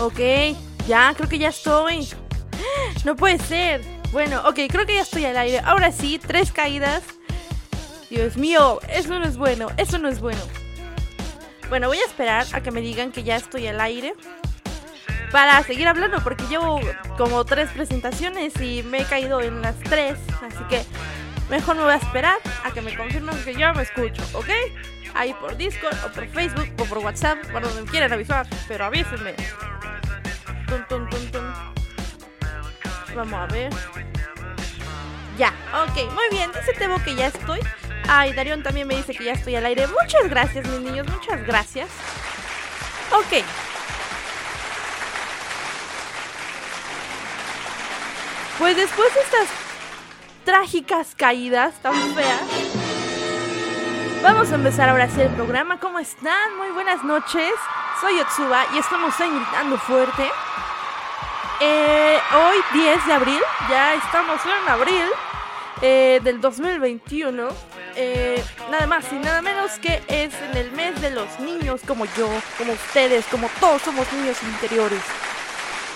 Ok, ya, creo que ya estoy. No puede ser. Bueno, ok, creo que ya estoy al aire. Ahora sí, tres caídas. Dios mío, eso no es bueno, eso no es bueno. Bueno, voy a esperar a que me digan que ya estoy al aire. Para seguir hablando, porque llevo como tres presentaciones y me he caído en las tres. Así que mejor me voy a esperar a que me confirmen que ya me escucho, ¿ok? Ahí por Discord o por Facebook o por WhatsApp, por donde me quieran avisar, pero avísenme. Vamos a ver. Ya, ok, muy bien. Dice Tebo que ya estoy. Ay, Darion también me dice que ya estoy al aire. Muchas gracias, mis niños, muchas gracias. Ok. Pues después de estas trágicas caídas tan feas, vamos a empezar ahora sí el programa. ¿Cómo están? Muy buenas noches. Soy Otsuba y estamos ahí gritando fuerte. Eh, hoy 10 de abril, ya estamos en abril eh, del 2021. Eh, nada más y nada menos que es en el mes de los niños como yo, como ustedes, como todos somos niños interiores.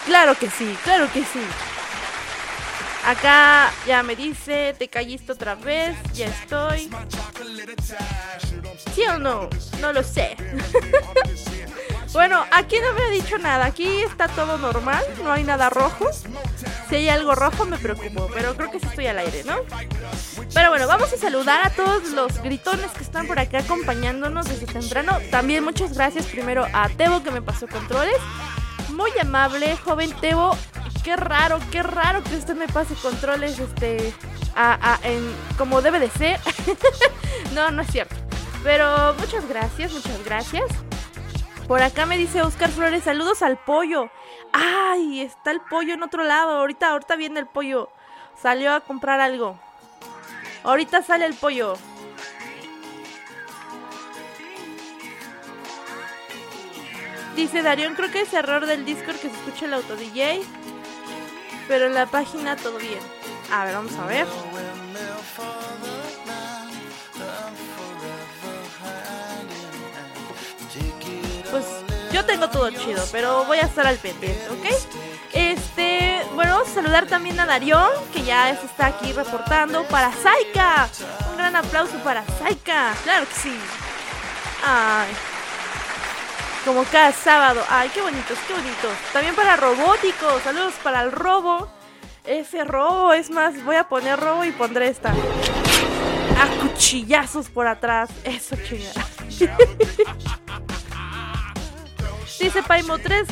Claro que sí, claro que sí. Acá ya me dice, te caíste otra vez, ya estoy. ¿Sí o no? No lo sé. Bueno, aquí no me ha dicho nada. Aquí está todo normal. No hay nada rojo. Si hay algo rojo me preocupo. Pero creo que sí estoy al aire, ¿no? Pero bueno, vamos a saludar a todos los gritones que están por acá acompañándonos desde temprano. También muchas gracias primero a Tebo que me pasó controles. Muy amable, joven Tebo. Qué raro, qué raro que usted me pase controles este como debe de ser. no, no es cierto. Pero muchas gracias, muchas gracias. Por acá me dice Oscar Flores, saludos al pollo. Ay, está el pollo en otro lado. Ahorita, ahorita viene el pollo. Salió a comprar algo. Ahorita sale el pollo. Dice Darión, creo que es error del Discord que se escuche el auto DJ. Pero en la página todo bien. A ver, vamos a ver. pues yo tengo todo chido, pero voy a estar al pendiente, ¿ok? Este, bueno, vamos a saludar también a Darión, que ya está aquí reportando para Saika. Un gran aplauso para Saika, claro que sí. Ay, como cada sábado. Ay, qué bonitos, qué bonitos. También para Robótico, saludos para el robo. Ese robo, es más, voy a poner robo y pondré esta. A cuchillazos por atrás. Eso chingada. Dice Paimo, tres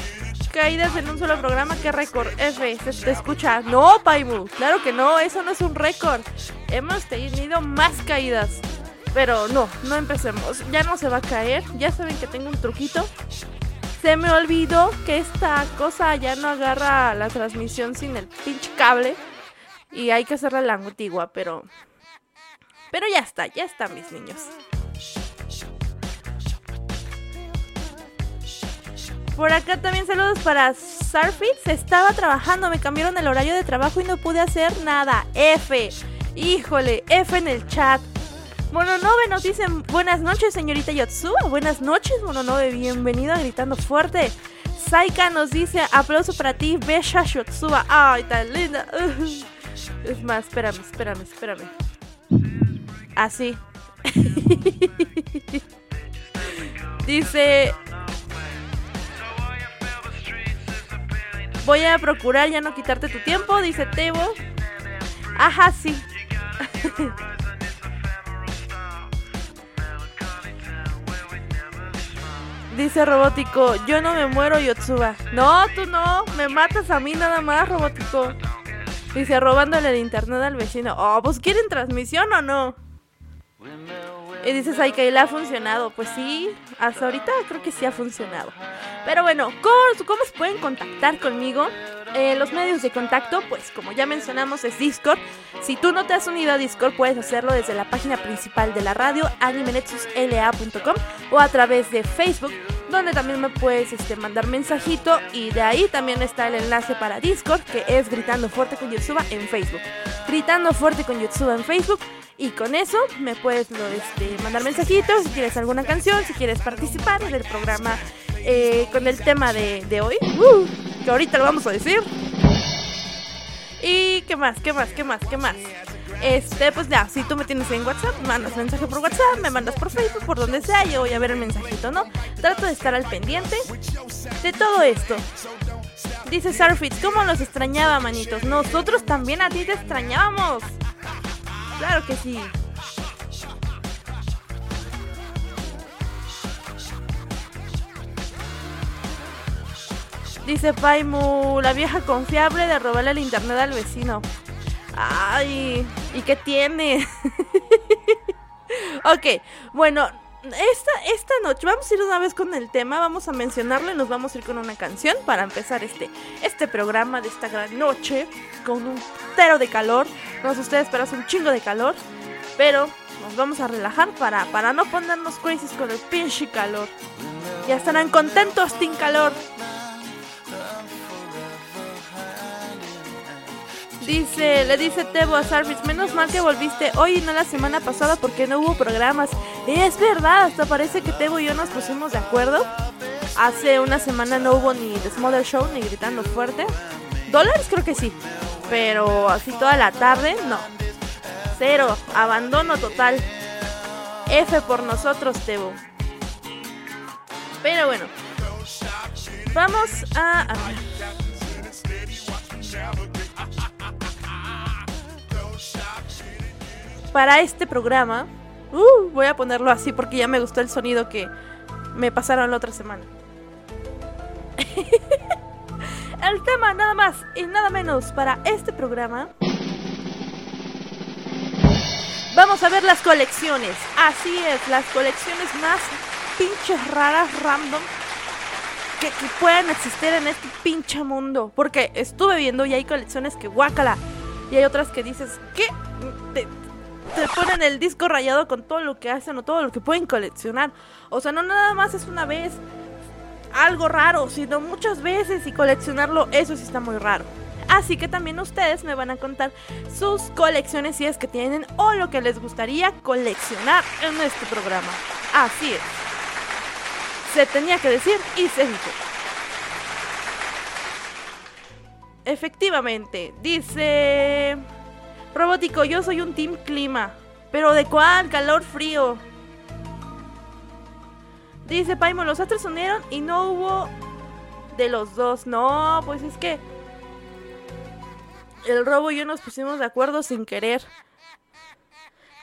caídas en un solo programa, qué récord. F, se te escucha. No, Paimo, claro que no, eso no es un récord. Hemos tenido más caídas. Pero no, no empecemos. Ya no se va a caer. Ya saben que tengo un truquito. Se me olvidó que esta cosa ya no agarra la transmisión sin el pinche cable. Y hay que hacerla la antigua, pero. Pero ya está, ya está, mis niños. Por acá también saludos para Sarfit. Se estaba trabajando, me cambiaron el horario de trabajo y no pude hacer nada. F. Híjole, F en el chat. Mononove nos dice buenas noches, señorita Yotsuba. Buenas noches, Mononove. Bienvenido Gritando Fuerte. Saika nos dice aplauso para ti, Besha Yotsuba. Ay, tan linda. Es más, espérame, espérame, espérame. Así. dice Voy a procurar ya no quitarte tu tiempo, dice Tebo. Ajá, sí. Dice Robótico, yo no me muero, Yotsuba. No, tú no, me matas a mí nada más, Robótico. Dice, robándole el internet al vecino. Oh, pues quieren transmisión o no. Y dices, ay, que ha funcionado. Pues sí, hasta ahorita creo que sí ha funcionado. Pero bueno, ¿cómo, cómo se pueden contactar conmigo? Eh, los medios de contacto, pues como ya mencionamos, es Discord. Si tú no te has unido a Discord, puedes hacerlo desde la página principal de la radio, animenetsusla.com o a través de Facebook, donde también me puedes este, mandar mensajito. Y de ahí también está el enlace para Discord, que es Gritando Fuerte con Yotsuba en Facebook. Gritando Fuerte con Yotsuba en Facebook. Y con eso me puedes este, mandar mensajitos si quieres alguna canción, si quieres participar del programa eh, con el tema de, de hoy, uh, que ahorita lo vamos a decir. ¿Y qué más? ¿Qué más? ¿Qué más? ¿Qué más? Este, pues ya, si tú me tienes en WhatsApp, mandas mensaje por WhatsApp, me mandas por Facebook, por donde sea, yo voy a ver el mensajito, ¿no? Trato de estar al pendiente de todo esto. Dice Sarfit, ¿cómo los extrañaba, manitos? Nosotros también a ti te extrañábamos. Claro que sí. Dice Paimu, la vieja confiable de robarle el internet al vecino. Ay, ¿y qué tiene? ok, bueno, esta, esta noche vamos a ir una vez con el tema, vamos a mencionarlo y nos vamos a ir con una canción para empezar este, este programa de esta gran noche con un tero de calor. No sé ustedes, pero hace un chingo de calor, pero nos vamos a relajar para, para no ponernos crazy con el pinche calor. Ya estarán contentos sin calor. Dice, le dice Tebo a Sarvis, menos mal que volviste hoy y no la semana pasada porque no hubo programas. Es verdad, hasta parece que Tebo y yo nos pusimos de acuerdo. Hace una semana no hubo ni The Smother Show ni gritando fuerte. Dólares creo que sí, pero así toda la tarde no. Cero, abandono total. F por nosotros, Tebo. Pero bueno, vamos a... a para este programa, uh, voy a ponerlo así porque ya me gustó el sonido que me pasaron la otra semana. el tema nada más y nada menos para este programa. Vamos a ver las colecciones. Así es, las colecciones más pinches raras, random, que, que puedan existir en este pinche mundo. Porque estuve viendo y hay colecciones que guácala. Y hay otras que dices, ¿qué? Te ponen el disco rayado con todo lo que hacen o todo lo que pueden coleccionar. O sea, no nada más es una vez algo raro, sino muchas veces y coleccionarlo, eso sí está muy raro. Así que también ustedes me van a contar sus colecciones si es que tienen o lo que les gustaría coleccionar en este programa. Así es. Se tenía que decir y se dijo. Efectivamente, dice... Robótico, yo soy un team clima. ¿Pero de cuál? Calor, frío. Dice Paimo, los astros unieron y no hubo de los dos. No, pues es que el robo y yo nos pusimos de acuerdo sin querer.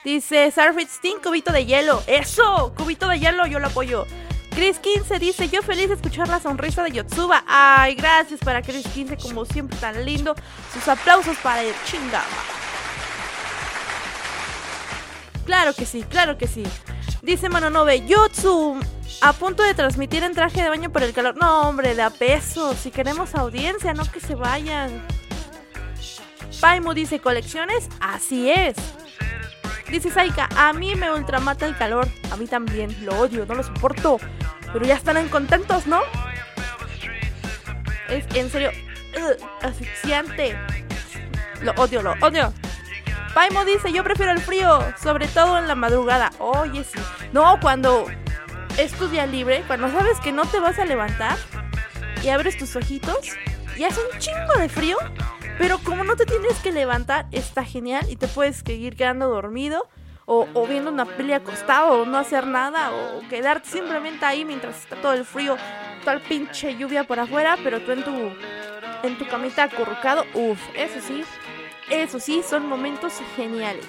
Dice Sarfit Sting, cubito de hielo. ¡Eso! Cubito de hielo, yo lo apoyo. Chris 15 dice, yo feliz de escuchar la sonrisa de Yotsuba. Ay, gracias para Chris 15, como siempre tan lindo. Sus aplausos para el chingama. Claro que sí, claro que sí. Dice Manonove, Yotsu, a punto de transmitir en traje de baño por el calor. No, hombre, de a peso. Si queremos audiencia, no que se vayan. Paimu dice, ¿colecciones? Así es. Dice Saika, a mí me ultramata el calor. A mí también, lo odio, no lo soporto. Pero ya estarán contentos, ¿no? Es en serio asfixiante. Lo odio, lo odio. Paimo dice, yo prefiero el frío, sobre todo en la madrugada. Oye, sí. No, cuando es tu día libre, cuando sabes que no te vas a levantar y abres tus ojitos y hace un chingo de frío, pero como no te tienes que levantar, está genial y te puedes seguir quedando dormido. O, viendo una peli acostado, o no hacer nada, o quedarte simplemente ahí mientras está todo el frío, toda pinche lluvia por afuera, pero tú en tu, en tu camita acurrucado, uff, eso sí, eso sí, son momentos geniales.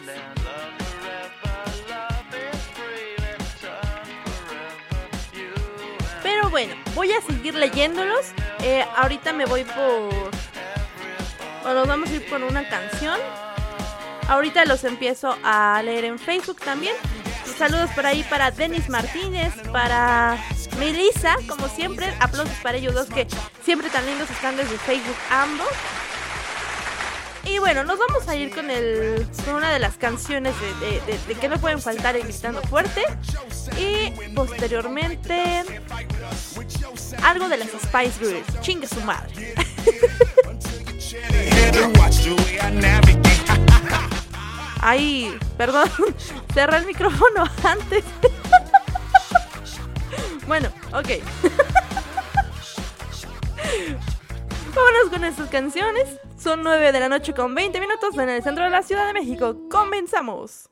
Pero bueno, voy a seguir leyéndolos. Eh, ahorita me voy por... Bueno, vamos a ir por una canción. Ahorita los empiezo a leer en Facebook también. Saludos por ahí para Denis Martínez, para Melissa, como siempre. Aplausos para ellos dos que siempre tan lindos están desde Facebook ambos. Y bueno, nos vamos a ir con, el, con una de las canciones de, que no pueden faltar en Gritando Fuerte. Y posteriormente, algo de las Spice Girls. Chingue su madre. Ay, perdón, cerré el micrófono antes. bueno, ok. Con estas canciones. Son 9 de la noche con 20 minutos en el centro de la Ciudad de México. Comenzamos.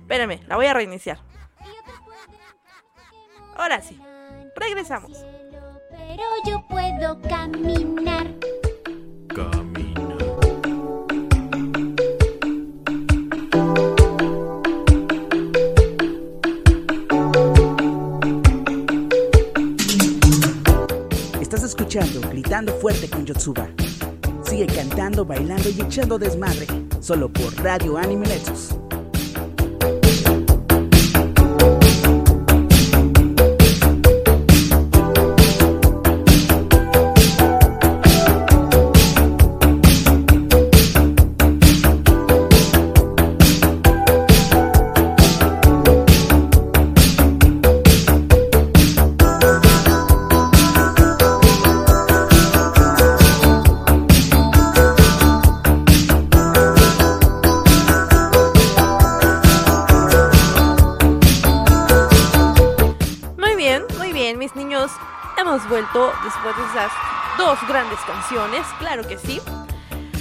Espérame, la voy a reiniciar. Ahora sí, regresamos. Pero yo puedo caminar. Camina. Gritando Fuerte con Yotsuba. Sigue cantando, bailando y echando desmadre. Solo por Radio Anime Nexus. Canciones, claro que sí.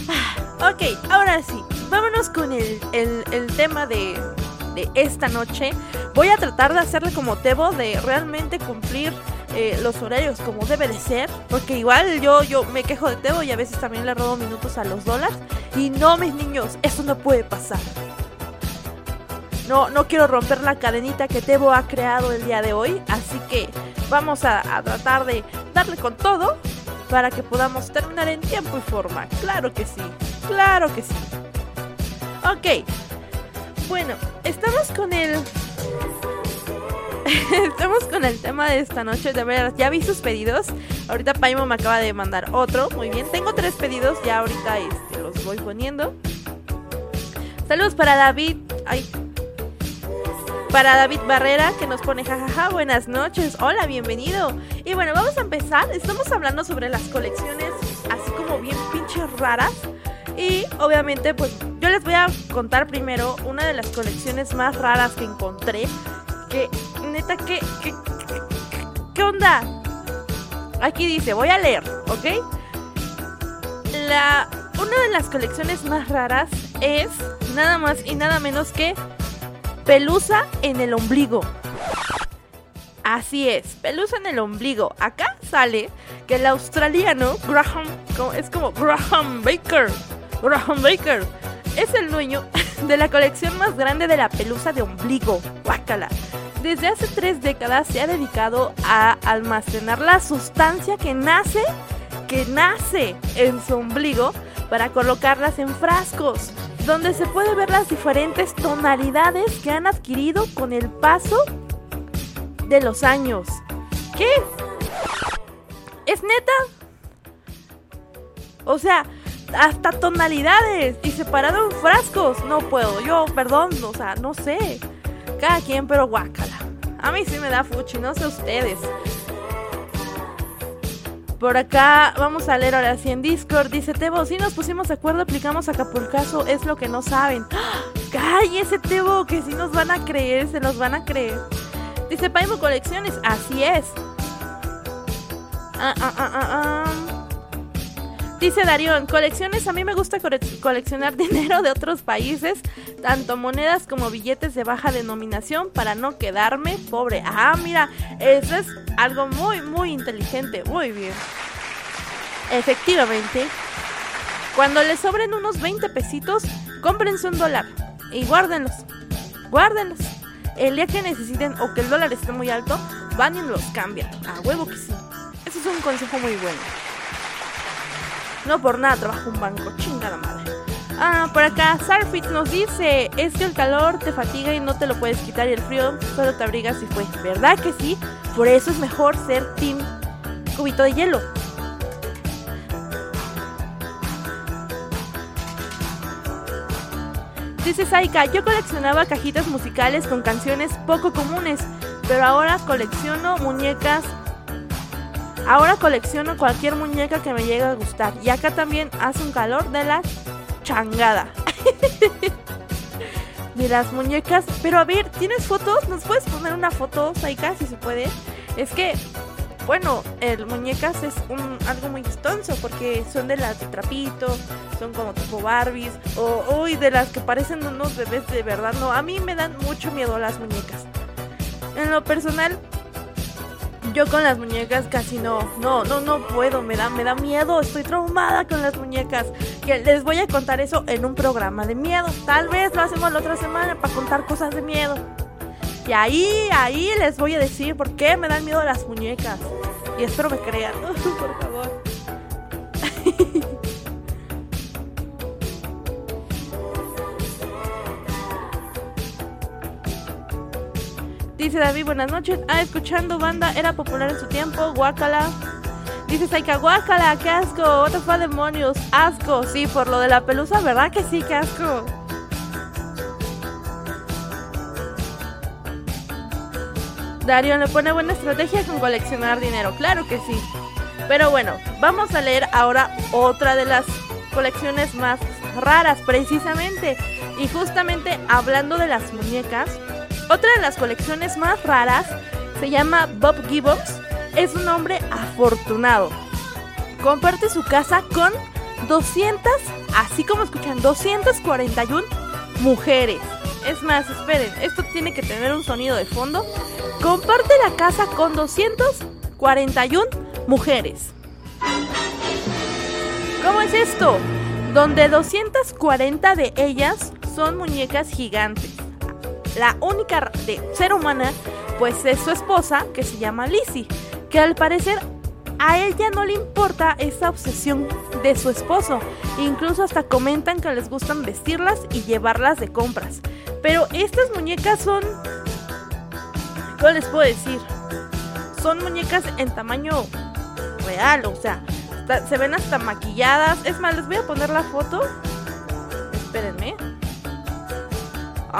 Ah, Ok, ahora sí, vámonos con el, el- tema de, de esta noche. Voy a tratar de hacerle como Tebo, de realmente cumplir eh, los horarios como debe de ser. Porque igual yo, yo me quejo de Tebo y a veces también le robo minutos a los dólares. Y no, mis niños, eso no puede pasar. No, no quiero romper la cadenita que Tebo ha creado el día de hoy, así que vamos a tratar de darle con todo para que podamos terminar en tiempo y forma. Claro que sí, claro que sí. Ok, bueno, estamos con el... estamos con el tema de esta noche, de ver, ya vi sus pedidos. Ahorita Paimo me acaba de mandar otro, muy bien. Tengo tres pedidos, ya ahorita este, los voy poniendo. Saludos para David. Ay, para David Barrera que nos pone jajaja, buenas noches, hola, bienvenido. Y bueno, vamos a empezar. Estamos hablando sobre las colecciones así como bien pinches raras. Y obviamente pues yo les voy a contar primero una de las colecciones más raras que encontré. Que neta, que... que, ¿Qué onda? Aquí dice, voy a leer, ¿ok? La, una de las colecciones más raras es nada más y nada menos que Pelusa en el ombligo. Así es, pelusa en el ombligo. Acá sale que el australiano Graham, es como Graham Baker, Graham Baker, es el dueño de la colección más grande de la pelusa de ombligo. Guácala. Desde hace tres décadas se ha dedicado a almacenar la sustancia que nace, que nace en su ombligo para colocarlas en frascos, donde se puede ver las diferentes tonalidades que han adquirido con el paso de los años. ¿Qué? ¿Es neta? O sea, hasta tonalidades y separado en frascos. No puedo, yo, perdón, o sea, no sé. Cada quien, pero guácala. A mí sí me da fuchi, no sé ustedes. Por acá vamos a leer ahora sí en Discord. Dice Tebo, si nos pusimos de acuerdo, aplicamos Acapulcazo, es lo que no saben. ¡Ah! Cállese Tebo, que si nos van a creer, se nos van a creer. Dice Paimo Colecciones, así es. Ah, ah, ah, ah, ah. Dice Darión, colecciones, a mí me gusta cole- coleccionar dinero de otros países, tanto monedas como billetes de baja denominación para no quedarme pobre. Ah, mira, eso es algo muy, muy inteligente, muy bien. Efectivamente, cuando les sobren unos 20 pesitos, cómprense un dólar y guárdenlos, guárdenlos. El día que necesiten o que el dólar esté muy alto, van y los cambian. A huevo que sí. Ese es un consejo muy bueno. No por nada trabajo un banco, chingada madre. Ah, por acá, Sarfit nos dice, es que el calor te fatiga y no te lo puedes quitar y el frío solo te abrigas y fue. ¿Verdad que sí? Por eso es mejor ser team cubito de hielo. Dice Saika, yo coleccionaba cajitas musicales con canciones poco comunes, pero ahora colecciono muñecas Ahora colecciono cualquier muñeca que me llegue a gustar. Y acá también hace un calor de la changada. de las muñecas. Pero a ver, ¿tienes fotos? ¿Nos puedes poner una foto, Saika, si se puede? Es que bueno, el muñecas es un, algo muy estonzo porque son de las de trapito, son como tipo Barbies o uy, de las que parecen unos bebés de verdad. No, a mí me dan mucho miedo las muñecas. En lo personal, yo con las muñecas casi no, no, no, no puedo, me da, me da miedo, estoy traumada con las muñecas. Que les voy a contar eso en un programa de miedo. Tal vez lo hacemos la otra semana para contar cosas de miedo. Y ahí, ahí les voy a decir por qué me dan miedo las muñecas. Y espero me crean, por favor. Dice David, buenas noches. Ah, escuchando banda, era popular en su tiempo. Guacala. Dice Saika, guacala, qué asco. What the demonios. Asco. Sí, por lo de la pelusa, ¿verdad que sí? Qué asco. Dario le pone buena estrategia con coleccionar dinero. Claro que sí. Pero bueno, vamos a leer ahora otra de las colecciones más raras, precisamente. Y justamente hablando de las muñecas, otra de las colecciones más raras se llama Bob Gibbons. Es un hombre afortunado. Comparte su casa con 200, así como escuchan, 241 mujeres. Es más, esperen, esto tiene que tener un sonido de fondo. Comparte la casa con 241 mujeres. ¿Cómo es esto? Donde 240 de ellas son muñecas gigantes. La única de ser humana, pues es su esposa, que se llama Lizzie, que al parecer a ella no le importa esa obsesión de su esposo. Incluso hasta comentan que les gustan vestirlas y llevarlas de compras. Pero estas muñecas son... ¿Cómo les puedo decir? Son muñecas en tamaño real, o sea, se ven hasta maquilladas. Es más, les voy a poner la foto. Espérenme.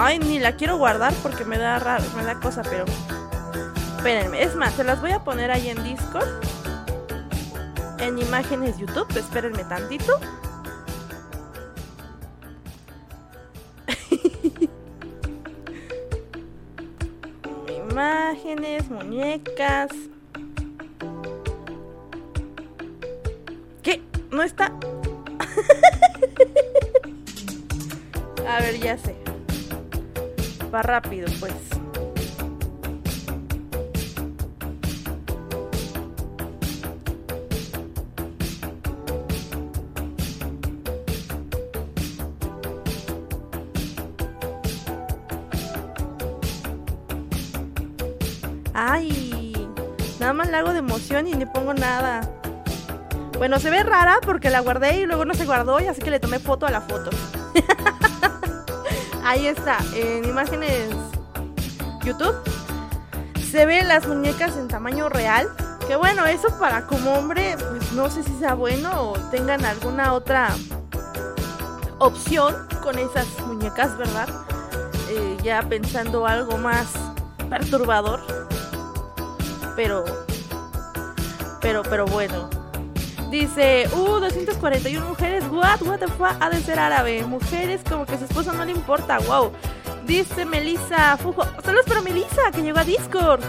Ay, ni la quiero guardar porque me da raro, me da cosa, pero... Espérenme, es más, se las voy a poner ahí en Discord. En imágenes YouTube, espérenme tantito. Imágenes, muñecas. ¿Qué? ¿No está? A ver, ya sé. Va rápido, pues. Ay, nada más la hago de emoción y ni pongo nada. Bueno, se ve rara porque la guardé y luego no se guardó y así que le tomé foto a la foto. Ahí está, en imágenes YouTube. Se ven las muñecas en tamaño real. Que bueno, eso para como hombre, pues no sé si sea bueno o tengan alguna otra opción con esas muñecas, ¿verdad? Eh, ya pensando algo más perturbador. Pero, pero, pero bueno. Dice, uh, 241 mujeres, what, what the fuck, ha de ser árabe. Mujeres como que su esposo no le importa, wow. Dice Melissa Fujo, saludos para Melissa, que llegó a Discord.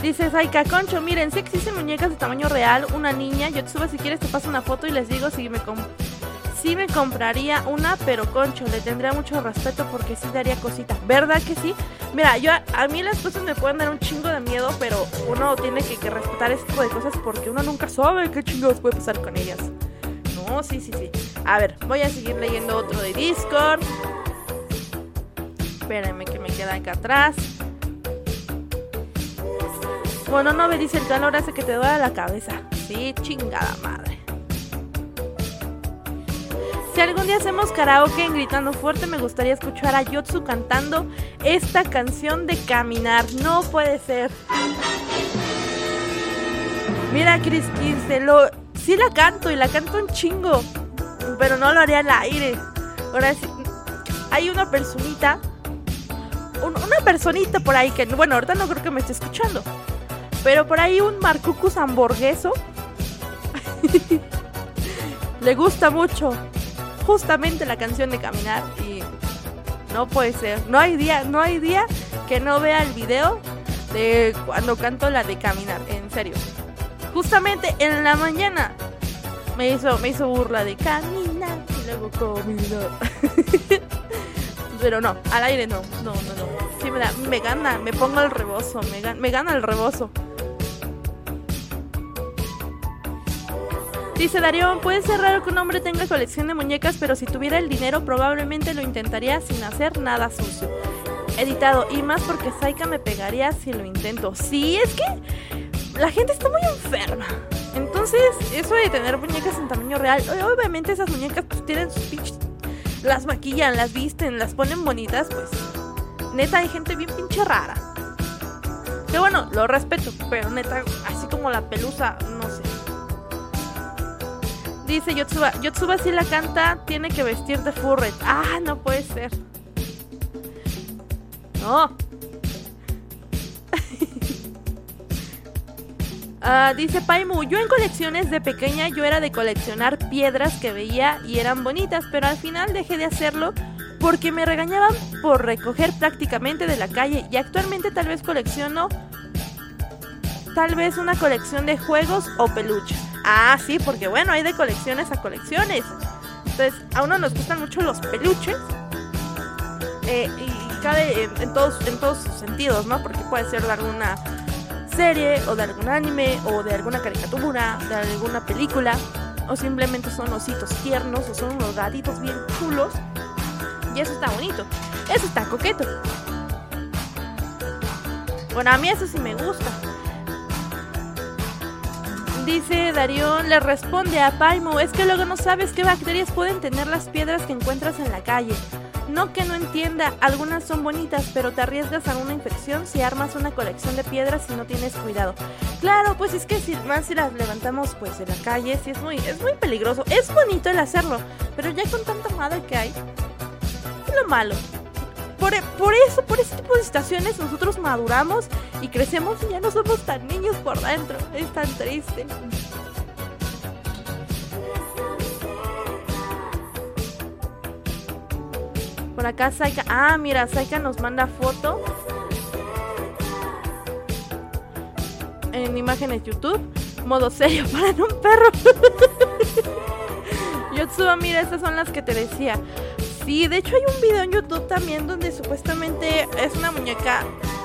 Dice Saika Concho, miren, si existen muñecas de tamaño real, una niña, yo te subo si quieres te paso una foto y les digo si me sí me compraría una, pero Concho, le tendría mucho respeto porque sí daría cosita. ¿Verdad que sí? Mira, yo a mí las cosas me pueden dar un chingo de miedo, pero uno tiene que, respetar este tipo de cosas porque uno nunca sabe qué chingados puede pasar con ellas. No, sí, sí, sí. A ver, voy a seguir leyendo otro de Discord. Espérenme que me queda acá atrás. Bueno, no me dice el calor hace que te duela la cabeza. Sí, chingada madre. Si algún día hacemos karaoke en Gritando Fuerte, me gustaría escuchar a Yotsu cantando esta canción de Caminar. No puede ser. Mira, Chris 15, lo, sí la canto y la canto un chingo, pero no lo haría al aire. Ahora sí, hay una personita, un- una personita por ahí que, bueno, ahorita no creo que me esté escuchando, pero por ahí un Marcucus hamburgueso le gusta mucho justamente la canción de Caminar y no puede ser. No hay día, no hay día que no vea el video de cuando canto la de caminar, en serio. Justamente en la mañana me hizo, me hizo burla de caminar y luego caminar. Pero no, al aire no, no, no, no. Sí me, da, me gana, me pongo el rebozo, me, me gana el rebozo. Dice Darión, puede ser raro que un hombre tenga colección de muñecas, pero si tuviera el dinero probablemente lo intentaría sin hacer nada sucio. Editado, y más porque Saika me pegaría si lo intento. Sí, es que la gente está muy enferma. Entonces, eso de tener muñecas en tamaño real, obviamente esas muñecas pues tienen sus pinches... Las maquillan, las visten, las ponen bonitas, pues... Neta, hay gente bien pinche rara. Que bueno, lo respeto, pero neta, así como la pelusa, no sé. Dice Yotsuba, Yotsuba si la canta, tiene que vestir de furret. Ah, no puede ser. No. Ah, dice Paimu, yo en colecciones de pequeña yo era de coleccionar piedras que veía y eran bonitas, pero al final dejé de hacerlo porque me regañaban por recoger prácticamente de la calle y actualmente tal vez colecciono tal vez una colección de juegos o peluches. Ah, sí, porque bueno, hay de colecciones a colecciones. Entonces, a uno nos gustan mucho los peluches. Eh, y cabe en, en todos, en todos sus sentidos, ¿no? Porque puede ser de alguna serie, o de algún anime, o de alguna caricatura, de alguna película, o simplemente son ositos tiernos, o son unos gatitos bien chulos. Y eso está bonito. Eso está coqueto. Bueno, a mí eso sí me gusta. Dice Darión, le responde a Paimo, es que luego no sabes qué bacterias pueden tener las piedras que encuentras en la calle. No que no entienda, algunas son bonitas, pero te arriesgas a una infección si armas una colección de piedras y no tienes cuidado. Claro, pues es que si más si las levantamos pues en la calle, sí es muy, es muy peligroso. Es bonito el hacerlo, pero ya con tanta madre que hay, es lo malo. Por, eso, por ese tipo de situaciones nosotros maduramos y crecemos y ya no somos tan niños por dentro. Es tan triste. Por acá Saika. Ah, mira, Saika nos manda foto. En imágenes YouTube. Modo serio para un perro. Yotsuba, mira, estas son las que te decía. Sí, de hecho hay un video en YouTube también donde supuestamente es una muñeca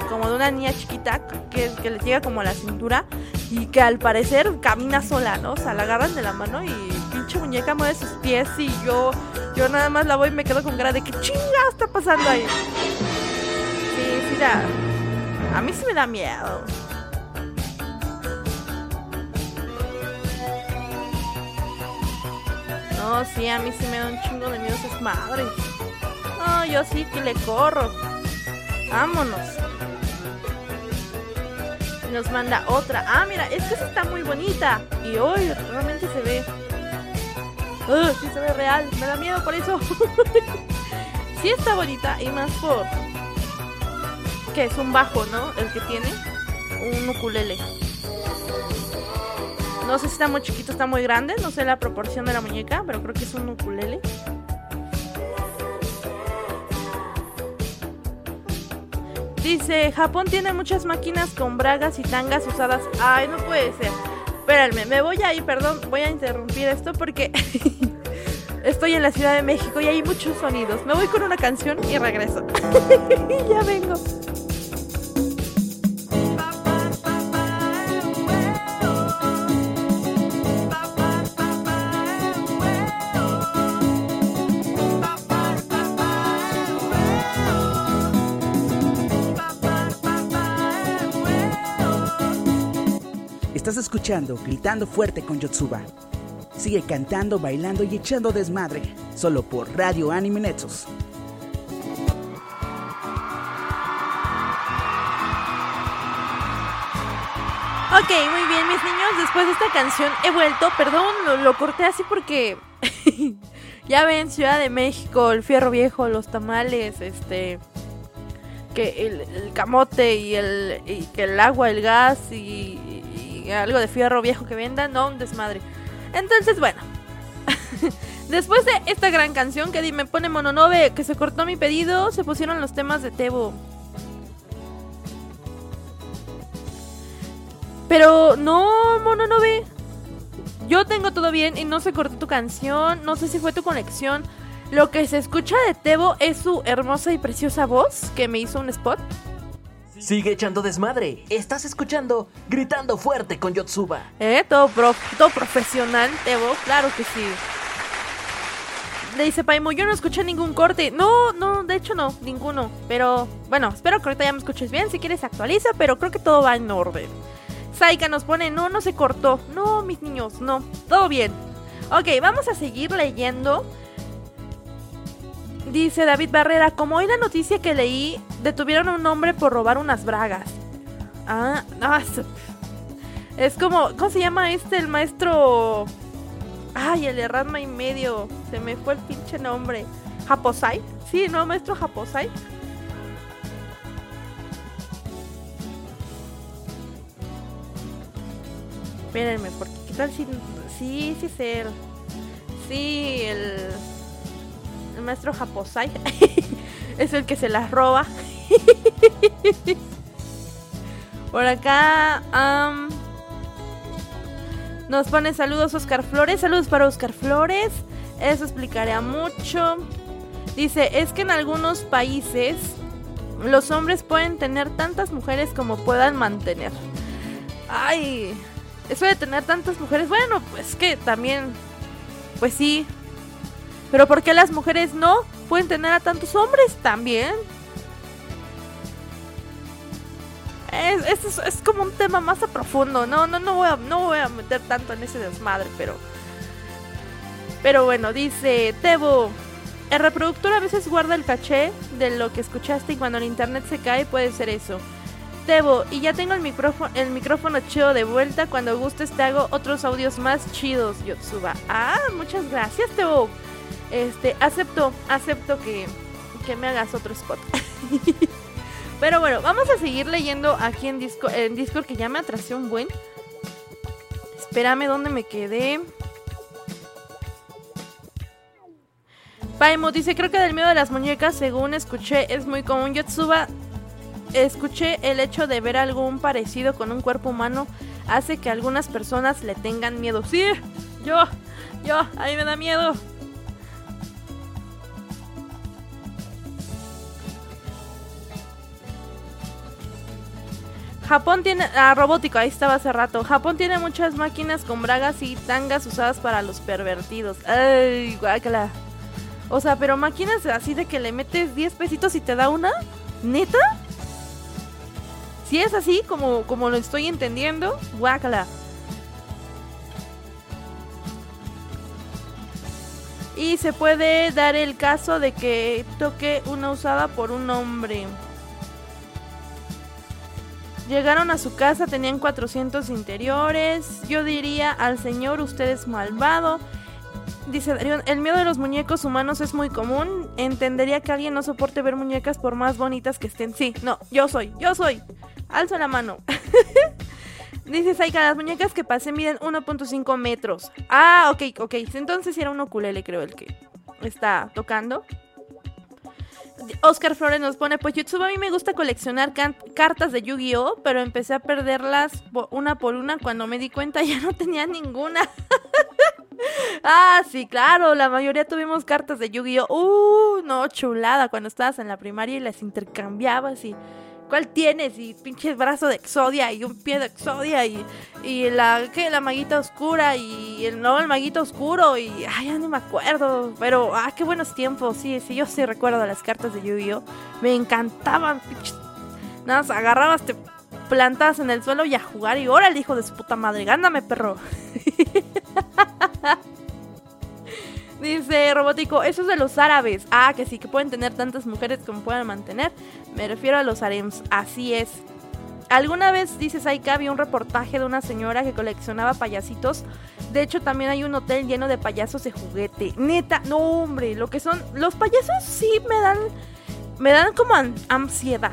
como de una niña chiquita que, le llega como a la cintura y que al parecer camina sola, ¿no? O sea, la agarran de la mano y pinche muñeca mueve sus pies y yo, yo nada más la voy y me quedo con cara de que chinga está pasando ahí. Sí, sí. A mí sí me da miedo. No, sí, a mí sí me da un chingo de miedo esas madres. No, yo sí que le corro. Vámonos. Nos manda otra. Ah, mira, esta sí está muy bonita. Y hoy realmente se ve. Uh, sí se ve real. Me da miedo por eso. sí está bonita. Y más por. Que es un bajo, ¿no? El que tiene. Un ukulele. No sé si está muy chiquito, está muy grande. No sé la proporción de la muñeca, pero creo que es un ukulele. Dice, Japón tiene muchas máquinas con bragas y tangas usadas. Ay, no puede ser. Espérenme, me voy a ir, perdón, voy a interrumpir esto porque estoy en la Ciudad de México y hay muchos sonidos. Me voy con una canción y regreso. ya vengo. Estás escuchando Gritando Fuerte con Yotsuba. Sigue cantando, bailando y echando desmadre, solo por Radio Anime Nexus. Ok, muy bien, mis niños. Después de esta canción he vuelto. Perdón, lo, corté así porque. ya ven, Ciudad de México, el fierro viejo, los tamales, este. Que el, camote y el, que el agua, el gas y, eh, algo de fierro viejo que vendan, no un desmadre. Entonces, bueno. Después de esta gran canción que me pone Mononobe, que se cortó mi pedido, se pusieron los temas de Tebo. Pero no, Mononobe. Yo tengo todo bien y no se cortó tu canción, no sé si fue tu conexión. Lo que se escucha de Tebo es su hermosa y preciosa voz que me hizo un spot. Sigue echando desmadre. Estás escuchando Gritando Fuerte con Yotsuba. ¿Eh? Todo, pro- todo profesional, Tebo. Claro que sí. Le dice Paimo, yo no escuché ningún corte. No, no, de hecho no, ninguno. Pero bueno, espero que ahorita ya me escuches bien. Si quieres actualiza, pero creo que todo va en orden. Saika nos pone, no, no se cortó. No, mis niños, no. Todo bien. Ok, vamos a seguir leyendo. Dice David Barrera, como hoy la noticia que leí, detuvieron a un hombre por robar unas bragas. Ah, ah, es como, ¿cómo se llama este? El maestro... Ay, el de Ranma y medio. Se me fue el pinche nombre. ¿Japosai? Sí, ¿no? Maestro Japosai. Espérenme, porque ¿qué tal si... Sí, sí es él. Sí, el... El maestro Japosai. es el que se las roba. Por acá... nos pone saludos Oscar Flores. Saludos para Oscar Flores. Eso explicaría mucho. Dice, es que en algunos países los hombres pueden tener tantas mujeres como puedan mantener. Ay, eso de tener tantas mujeres, bueno, pues que también, pues sí. Pero ¿por qué las mujeres no pueden tener a tantos hombres también? Es, es, es- como un tema más a profundo. No, no, no voy a, no voy a meter tanto en ese desmadre, pero. Pero bueno, dice Tebo. El reproductor a veces guarda el caché de lo que escuchaste y cuando el internet se cae puede ser eso. Tebo, y ya tengo el micrófono, el micrófono chido de vuelta. Cuando gustes te hago otros audios más chidos, Yotsuba. Ah, muchas gracias, Tebo. Este, acepto, acepto que, que me hagas otro spot. Pero bueno, vamos a seguir leyendo aquí en, Disco, en Discord que ya me atrasé un buen. Espérame, ¿dónde me quedé? Paimo dice, creo que del miedo de las muñecas, según escuché, es muy común. Yotsuba, escuché el hecho de ver algún parecido con un cuerpo humano hace que algunas personas le tengan miedo. Sí, yo, yo, a mí me da miedo. Japón tiene. Ah, robótico, ahí estaba hace rato. Japón tiene muchas máquinas con bragas y tangas usadas para los pervertidos. Ay, guácala. O sea, pero máquinas así de que le metes 10 pesitos y te da una. ¿Neta? Si es así, como, como lo estoy entendiendo, guácala. Y se puede dar el caso de que toque una usada por un hombre. Llegaron a su casa, tenían 400 interiores. Yo diría al señor, usted es malvado. Dice Darion, el miedo de los muñecos humanos es muy común. Entendería que alguien no soporte ver muñecas por más bonitas que estén. Sí, no, yo soy, yo soy. Alzo la mano. Dice Saika, las muñecas que pasé miden 1.5 metros. Ah, ok, ok. Entonces era un ukulele, creo, el que está tocando. Oscar Flores nos pone, pues YouTube a mí me gusta coleccionar cartas de Yu-Gi-Oh, pero empecé a perderlas una por una cuando me di cuenta ya no tenía ninguna. ah, sí, claro, la mayoría tuvimos cartas de Yu-Gi-Oh. Uh, no, chulada, cuando estabas en la primaria y las intercambiabas y... ¿Cuál tienes? Y pinche brazo de Exodia y un pie de Exodia y, y la, ¿qué? La maguita oscura y el, no, el maguito oscuro y, ay, ya ni me acuerdo. Pero, ah, qué buenos tiempos. Sí, sí, yo sí recuerdo las cartas de Yu-Gi-Oh. Me encantaban, pinches. Nada más agarrabas, te plantabas en el suelo y a jugar y órale, hijo de su puta madre, gáname, perro. Dice Robótico, eso es de los árabes. Ah, que sí, que pueden tener tantas mujeres como puedan mantener. Me refiero a los harems, así es. Alguna vez, dice Saika, vi un reportaje de una señora que coleccionaba payasitos. De hecho, también hay un hotel lleno de payasos de juguete. Neta, no, hombre, lo que son. Los payasos sí me dan. Me dan como an- ansiedad.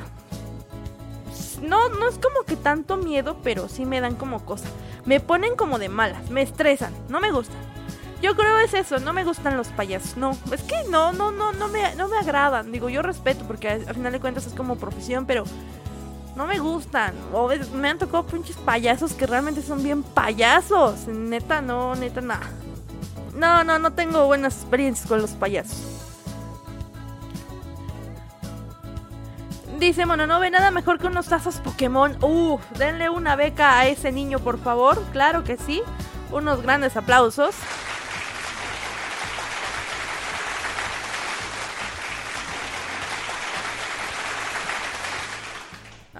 No, no es como que tanto miedo, pero sí me dan como cosa. Me ponen como de malas, me estresan, no me gustan. Yo creo es eso, no me gustan los payasos. No, es que no, no, no, no me, no me agradan. Digo, yo respeto porque al al final de cuentas es como profesión, pero No me gustan. O ves, me han tocado pinches payasos que realmente son bien payasos. Neta, no, neta, nada. No, no, no tengo buenas experiencias con los payasos. Dice Mono, no ve nada mejor que unos tazos Pokémon. Uf, denle una beca a ese niño, por favor. Claro que sí. Unos grandes aplausos.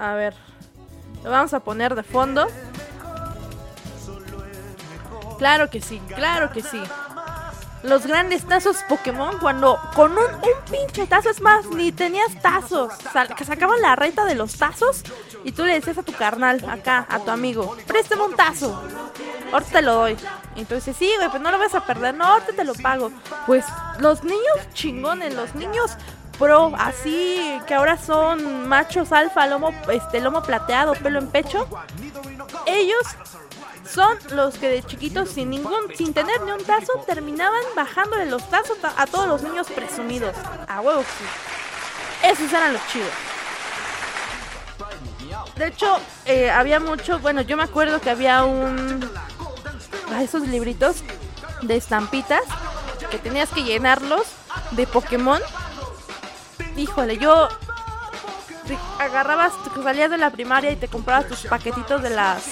A ver, lo vamos a poner de fondo. Claro que sí, claro que sí. Los grandes tazos Pokémon cuando con un, un pinche tazo, es más, ni tenías tazos. Que sacaban la reta de los tazos y tú le decías a tu carnal, acá, a tu amigo, préstame un tazo. Ahorita te lo doy. Dices, sí, güey, pues no lo vas a perder, no, ahorita te lo pago. Pues los niños chingones, los niños pro, así que ahora son machos alfa, lomo, este, lomo plateado, pelo en pecho. Ellos son los que de chiquitos sin ningún, sin tener ni un tazo, terminaban bajándole los tazos a, todos los niños presumidos. A huevo, sí. Esos eran los chidos. De hecho, eh, había mucho, bueno, yo me acuerdo que había un... esos libritos de estampitas que tenías que llenarlos de Pokémon. Híjole, yo agarrabas, salías de la primaria y te comprabas tus paquetitos de las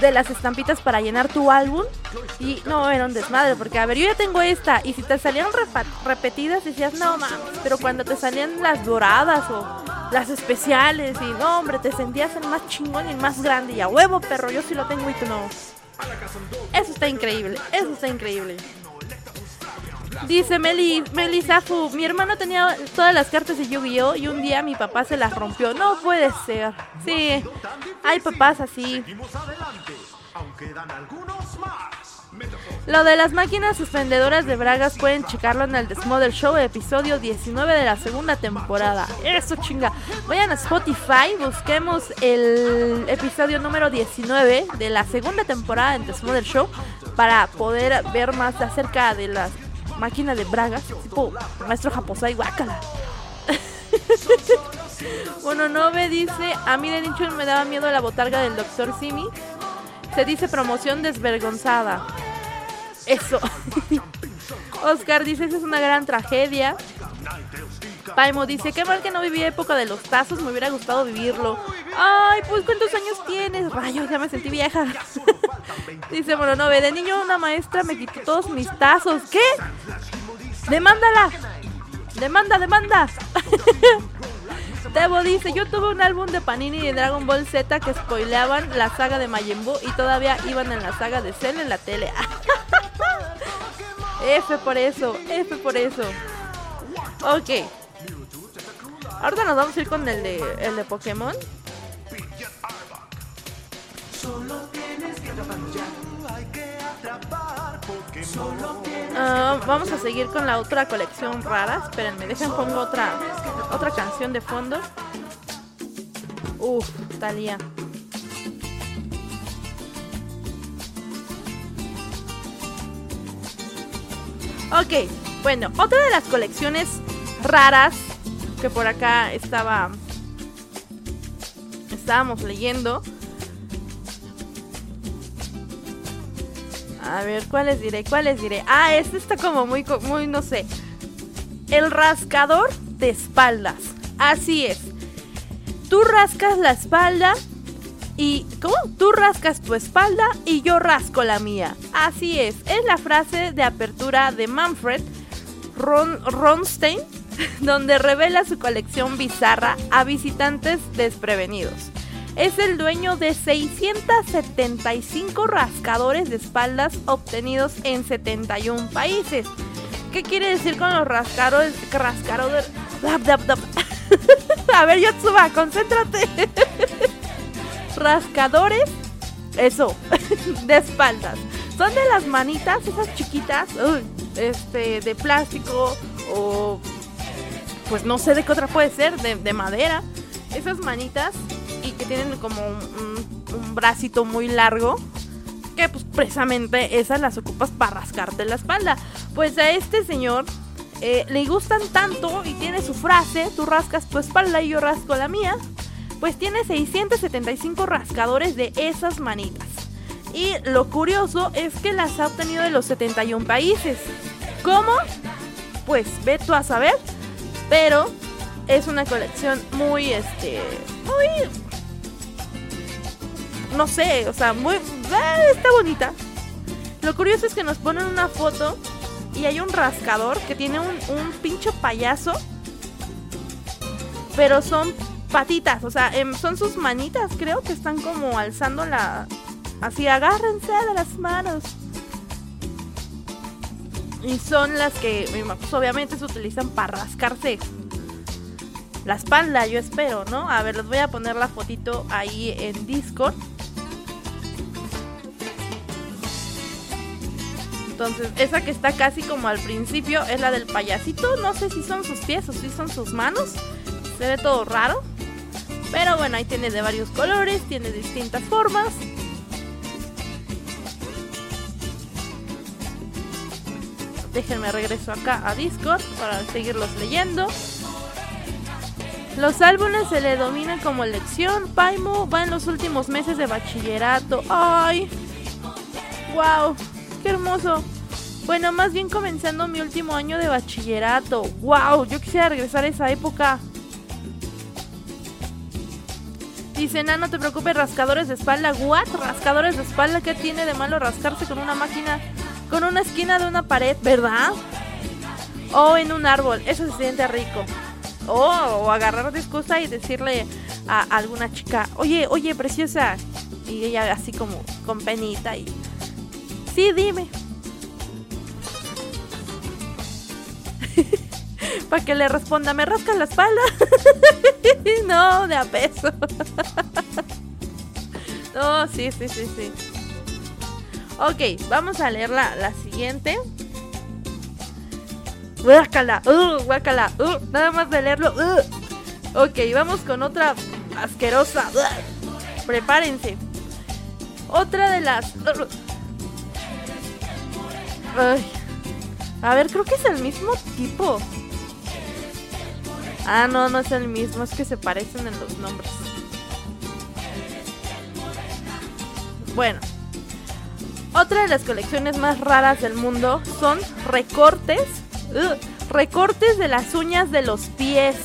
de las estampitas para llenar tu álbum y no era un desmadre porque a ver yo ya tengo esta y si te salían repetidas decías no mames pero cuando te salían las doradas o las especiales y no hombre te sentías el más chingón y el más grande y a huevo perro yo sí lo tengo y tú no. Eso está increíble eso está increíble Dice Meli, Meli Safu, mi hermano tenía todas las cartas de Yu-Gi-Oh! y un día mi papá se las rompió. No puede ser. Sí, hay papás así. Lo de las máquinas suspendedoras de bragas pueden checarlo en el Desmother Show, episodio 19 de la segunda temporada. Eso chinga. Vayan a Spotify, busquemos el episodio número 19 de la segunda temporada en Desmother Show para poder ver más acerca de las máquinas de bragas, tipo maestro Japosai Guácala. Bueno, Nove dice, a mí de nicho me daba miedo la botarga del Dr. Simi. Se dice promoción desvergonzada. Eso. Oscar dice, esa es una gran tragedia. Paimo dice, qué mal que no viví época de los tazos, me hubiera gustado vivirlo. Ay, pues ¿cuántos años tienes? Rayos, ya me sentí vieja. dice Moronove, de niño una maestra me quitó todos mis tazos. ¿Qué? Demándala. Demanda, demanda. Tebo dice, yo tuve un álbum de Panini de Dragon Ball Z que spoileaban la saga de Majin Buu y todavía iban en la saga de Cell en la tele. F por eso, F por eso. Ok. Ahorita nos vamos a ir con el de, el de Pokémon. Ah, vamos a seguir con la otra colección rara. Espérenme, dejen pongo otra, otra canción de fondo. Uf, Talía. Ok, bueno, otra de las colecciones raras que por acá estaba. Estábamos leyendo. A ver, ¿cuáles diré? ¿Cuáles diré? Ah, este está como muy, muy, no sé. El rascador de espaldas. Así es. Tú rascas la espalda y... ¿Cómo? Tú rascas tu espalda y yo rasco la mía. Así es. Es la frase de apertura de Manfred Ron, Ronstein, donde revela su colección bizarra a visitantes desprevenidos. Es el dueño de 675 rascadores de espaldas obtenidos en 71 países. ¿Qué quiere decir con los rascadores? Rascadores. A ver, Yotsuba, concéntrate. Rascadores. Eso. De espaldas. Son de las manitas, esas chiquitas. este, de plástico o. Pues no sé de qué otra puede ser, de madera. Esas manitas y que tienen como un, bracito muy largo. Que pues precisamente esas las ocupas para rascarte la espalda. Pues a este señor eh, le gustan tanto y tiene su frase, tú rascas tu espalda y yo rasco la mía, pues tiene 675 rascadores de esas manitas. Y lo curioso es que las ha obtenido de los 71 países. ¿Cómo? Pues ve tú a saber. Pero es una colección muy, este, muy... No sé, o sea, muy... eh, está bonita. Lo curioso es que nos ponen una foto y hay un rascador que tiene un, un pincho payaso. Pero son patitas, o sea, em, son sus manitas, creo que están como alzando la... Así, agárrense de las manos. Y son las que, pues, obviamente, se utilizan para rascarse la espalda, yo espero, ¿no? A ver, les voy a poner la fotito ahí en Discord. Entonces, esa que está casi como al principio es la del payasito. No sé si son sus pies o si son sus manos. Se ve todo raro. Pero bueno, ahí tiene de varios colores, tiene distintas formas. Déjenme regreso acá a Discord para seguirlos leyendo. Los álbumes se le dominan como lección. Paimo va en los últimos meses de bachillerato. ¡Ay! ¡Wow! ¡Qué hermoso! Bueno, más bien comenzando mi último año de bachillerato. ¡Wow! Yo quisiera regresar a esa época. Dice, no, no te preocupes, rascadores de espalda. ¿What? ¿Rascadores de espalda? ¿Qué tiene de malo rascarse con una máquina? Con una esquina de una pared, ¿verdad? O en un árbol. Eso se siente rico. O, o agarrar de y decirle a alguna chica, oye, oye, preciosa. Y ella así como con penita y... Sí, dime. Para que le responda, ¿me rascas la espalda? no, de a peso. no, sí, sí, sí, sí. Ok, vamos a leer la, la siguiente. Guácala, uh, guácala, uh, nada más de leerlo. uh. Ok, vamos con otra asquerosa. uh. Prepárense. Otra de las. A ver, creo que es el mismo tipo. Ah, no, no es el mismo, es que se parecen en los nombres. Bueno. Otra de las colecciones más raras del mundo son recortes. recortes de las uñas de los pies.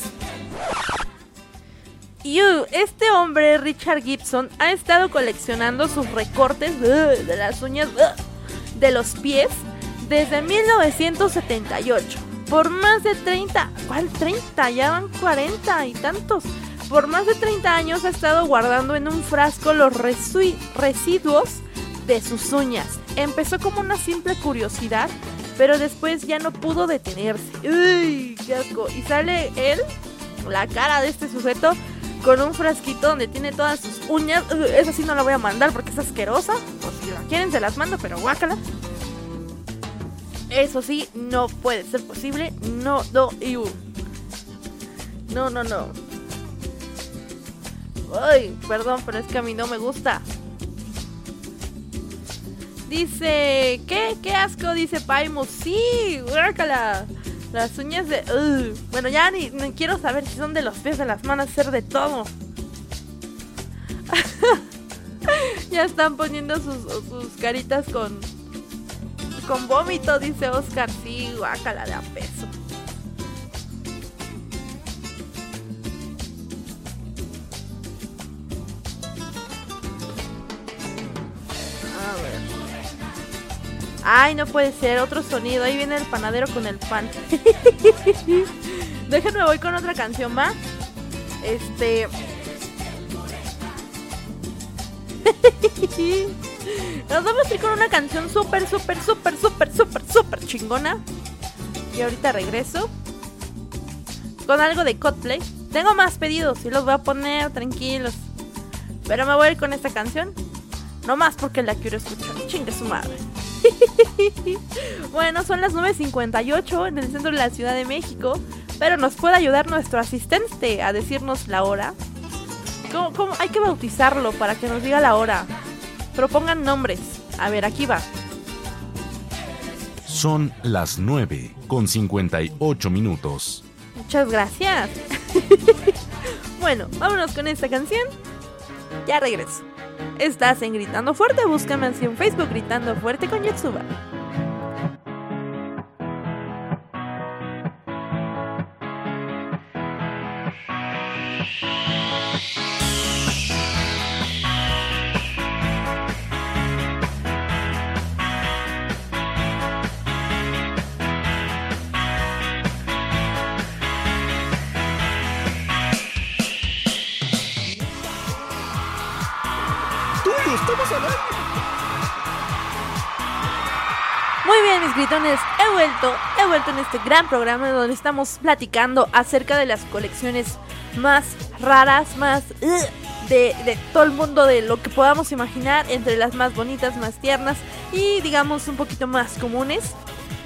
Y uh, este hombre, Richard Gibson, ha estado coleccionando sus recortes de las uñas de los pies desde 1978. Por más de 30, ¿cuál 30? Ya van 40 y tantos. Por más de 30 años ha estado guardando en un frasco los residuos de sus uñas. Empezó como una simple curiosidad, pero después ya no pudo detenerse. ¡Uy! ¡Qué asco! Y sale él, la cara de este sujeto, con un frasquito donde tiene todas sus uñas. Ugh, esa sí no la voy a mandar porque es asquerosa. O si la quieren, se las mando, pero guácala. Eso sí, no puede ser posible. No, no, iu. No, no, no. Ay, perdón, pero es que a mí no me gusta. Dice, ¿qué? ¿Qué asco? Dice Paimo. Sí, guácala. Las uñas de... Bueno, ya ni, ni quiero saber si son de los pies, de las manos, ser de todo. ya están poniendo sus, sus caritas con, con vómito, dice Oscar. Sí, guácala de a peso. A ver. Ay, no puede ser, otro sonido. Ahí viene el panadero con el pan. Déjenme voy con otra canción, ¿va? Este. Nos vamos a ir con una canción súper, súper, súper, súper, súper, súper chingona. Y ahorita regreso. Con algo de Coldplay. Tengo más pedidos y los voy a poner tranquilos. Pero me voy a ir con esta canción. No más porque la quiero escuchar. Chingue su madre. bueno, son las 9.58 en el centro de la Ciudad de México. Pero nos puede ayudar nuestro asistente a decirnos la hora. ¿Cómo, cómo? Hay que bautizarlo para que nos diga la hora. Propongan nombres. A ver, aquí va. Son las 9 con 58 minutos. Muchas gracias. bueno, vámonos con esta canción. Ya regreso. Estás en Gritando Fuerte, búscame así en Facebook Gritando Fuerte con Yotsuba. He vuelto, he vuelto en este gran programa donde estamos platicando acerca de las colecciones más raras, más de, de todo el mundo, de lo que podamos imaginar, entre las más bonitas, más tiernas y digamos un poquito más comunes.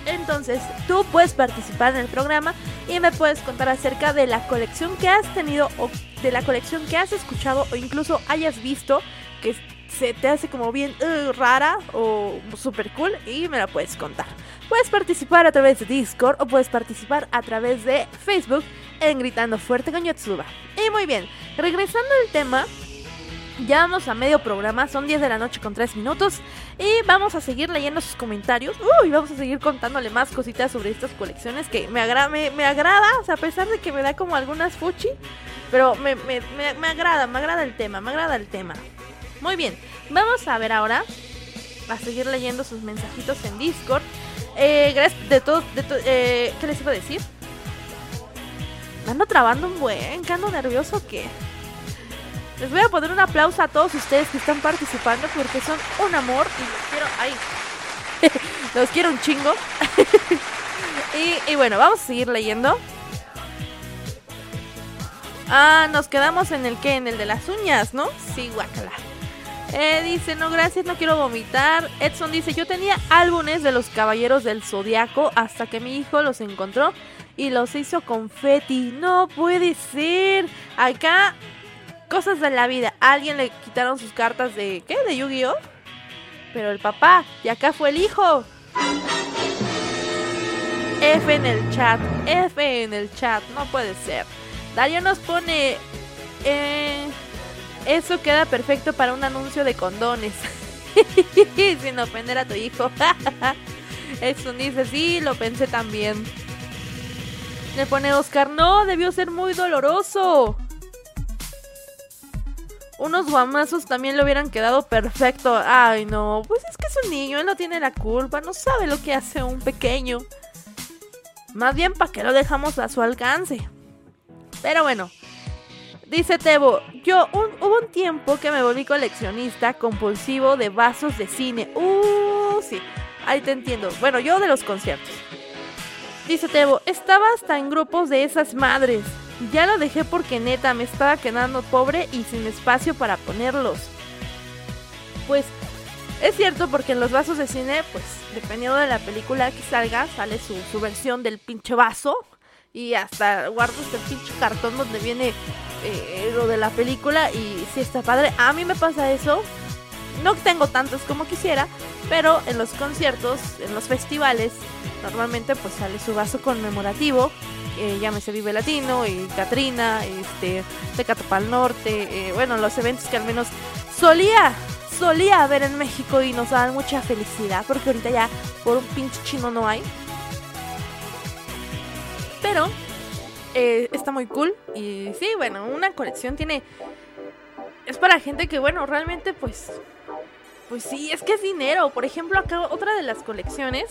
Entonces, tú puedes participar en el programa y me puedes contar acerca de la colección que has tenido o de la colección que has escuchado o incluso hayas visto que se te hace como bien uh, rara o super cool y me la puedes contar. Puedes participar a través de Discord o puedes participar a través de Facebook en Gritando Fuerte con Yotsuba. Y muy bien, regresando al tema, ya vamos a medio programa, son 10 de la noche con 3 minutos y vamos a seguir leyendo sus comentarios. Uy, vamos a seguir contándole más cositas sobre estas colecciones que me, agra me, me agrada, o sea, a pesar de que me da como algunas fuchi, pero me, me, me agrada, me agrada el tema, me agrada el tema. Muy bien, vamos a ver ahora, a seguir leyendo sus mensajitos en Discord. Eh, gracias de todo, de to- eh, ¿qué les iba a decir? Ando trabando un buen, que ando nervioso o qué. Les voy a poner un aplauso a todos ustedes que están participando porque son un amor y los quiero. ¡Ay! los quiero un chingo. y, y bueno, vamos a seguir leyendo. Ah, nos quedamos en el que, en el de las uñas, ¿no? Sí, guacala. Eh, dice, no, gracias, no quiero vomitar. Edson dice, yo tenía álbumes de los caballeros del zodiaco hasta que mi hijo los encontró y los hizo confeti. No puede ser. Acá, cosas de la vida. Alguien le quitaron sus cartas de, ¿qué? De Yu-Gi-Oh. Pero el papá, y acá fue el hijo. F en el chat, F en el chat, no puede ser. Dario nos pone... Eh, eso queda perfecto para un anuncio de condones. Sin ofender a tu hijo. Eso dice, sí, lo pensé también. Le pone Oscar, no, debió ser muy doloroso. Unos guamazos también le hubieran quedado perfecto. Ay, no, pues es que es un niño, él no tiene la culpa, no sabe lo que hace un pequeño. Más bien, ¿para qué lo dejamos a su alcance? Pero bueno, Dice Tebo, yo un- hubo un tiempo que me volví coleccionista compulsivo de vasos de cine. Uh, sí, ahí te entiendo. Bueno, yo de los conciertos. Dice Tebo, estaba hasta en grupos de esas madres. Ya lo dejé porque neta me estaba quedando pobre y sin espacio para ponerlos. Pues es cierto porque en los vasos de cine, pues dependiendo de la película que salga, sale su, su versión del pinche vaso. Y hasta guardas el pinche cartón donde viene eh, lo de la película y sí está padre. A mí me pasa eso. No tengo tantos como quisiera, pero en los conciertos, en los festivales, normalmente pues sale su vaso conmemorativo. Eh, llámese Vive Latino y Catrina, este, Tecate Pal Norte, eh, bueno, los eventos que al menos solía, solía haber en México y nos daban mucha felicidad, porque ahorita ya por un pinche chino no hay. Pero eh, está muy cool. Y sí, bueno, una colección tiene. Es para gente que, bueno, realmente, pues. Pues sí, es que es dinero. Por ejemplo, acá otra de las colecciones.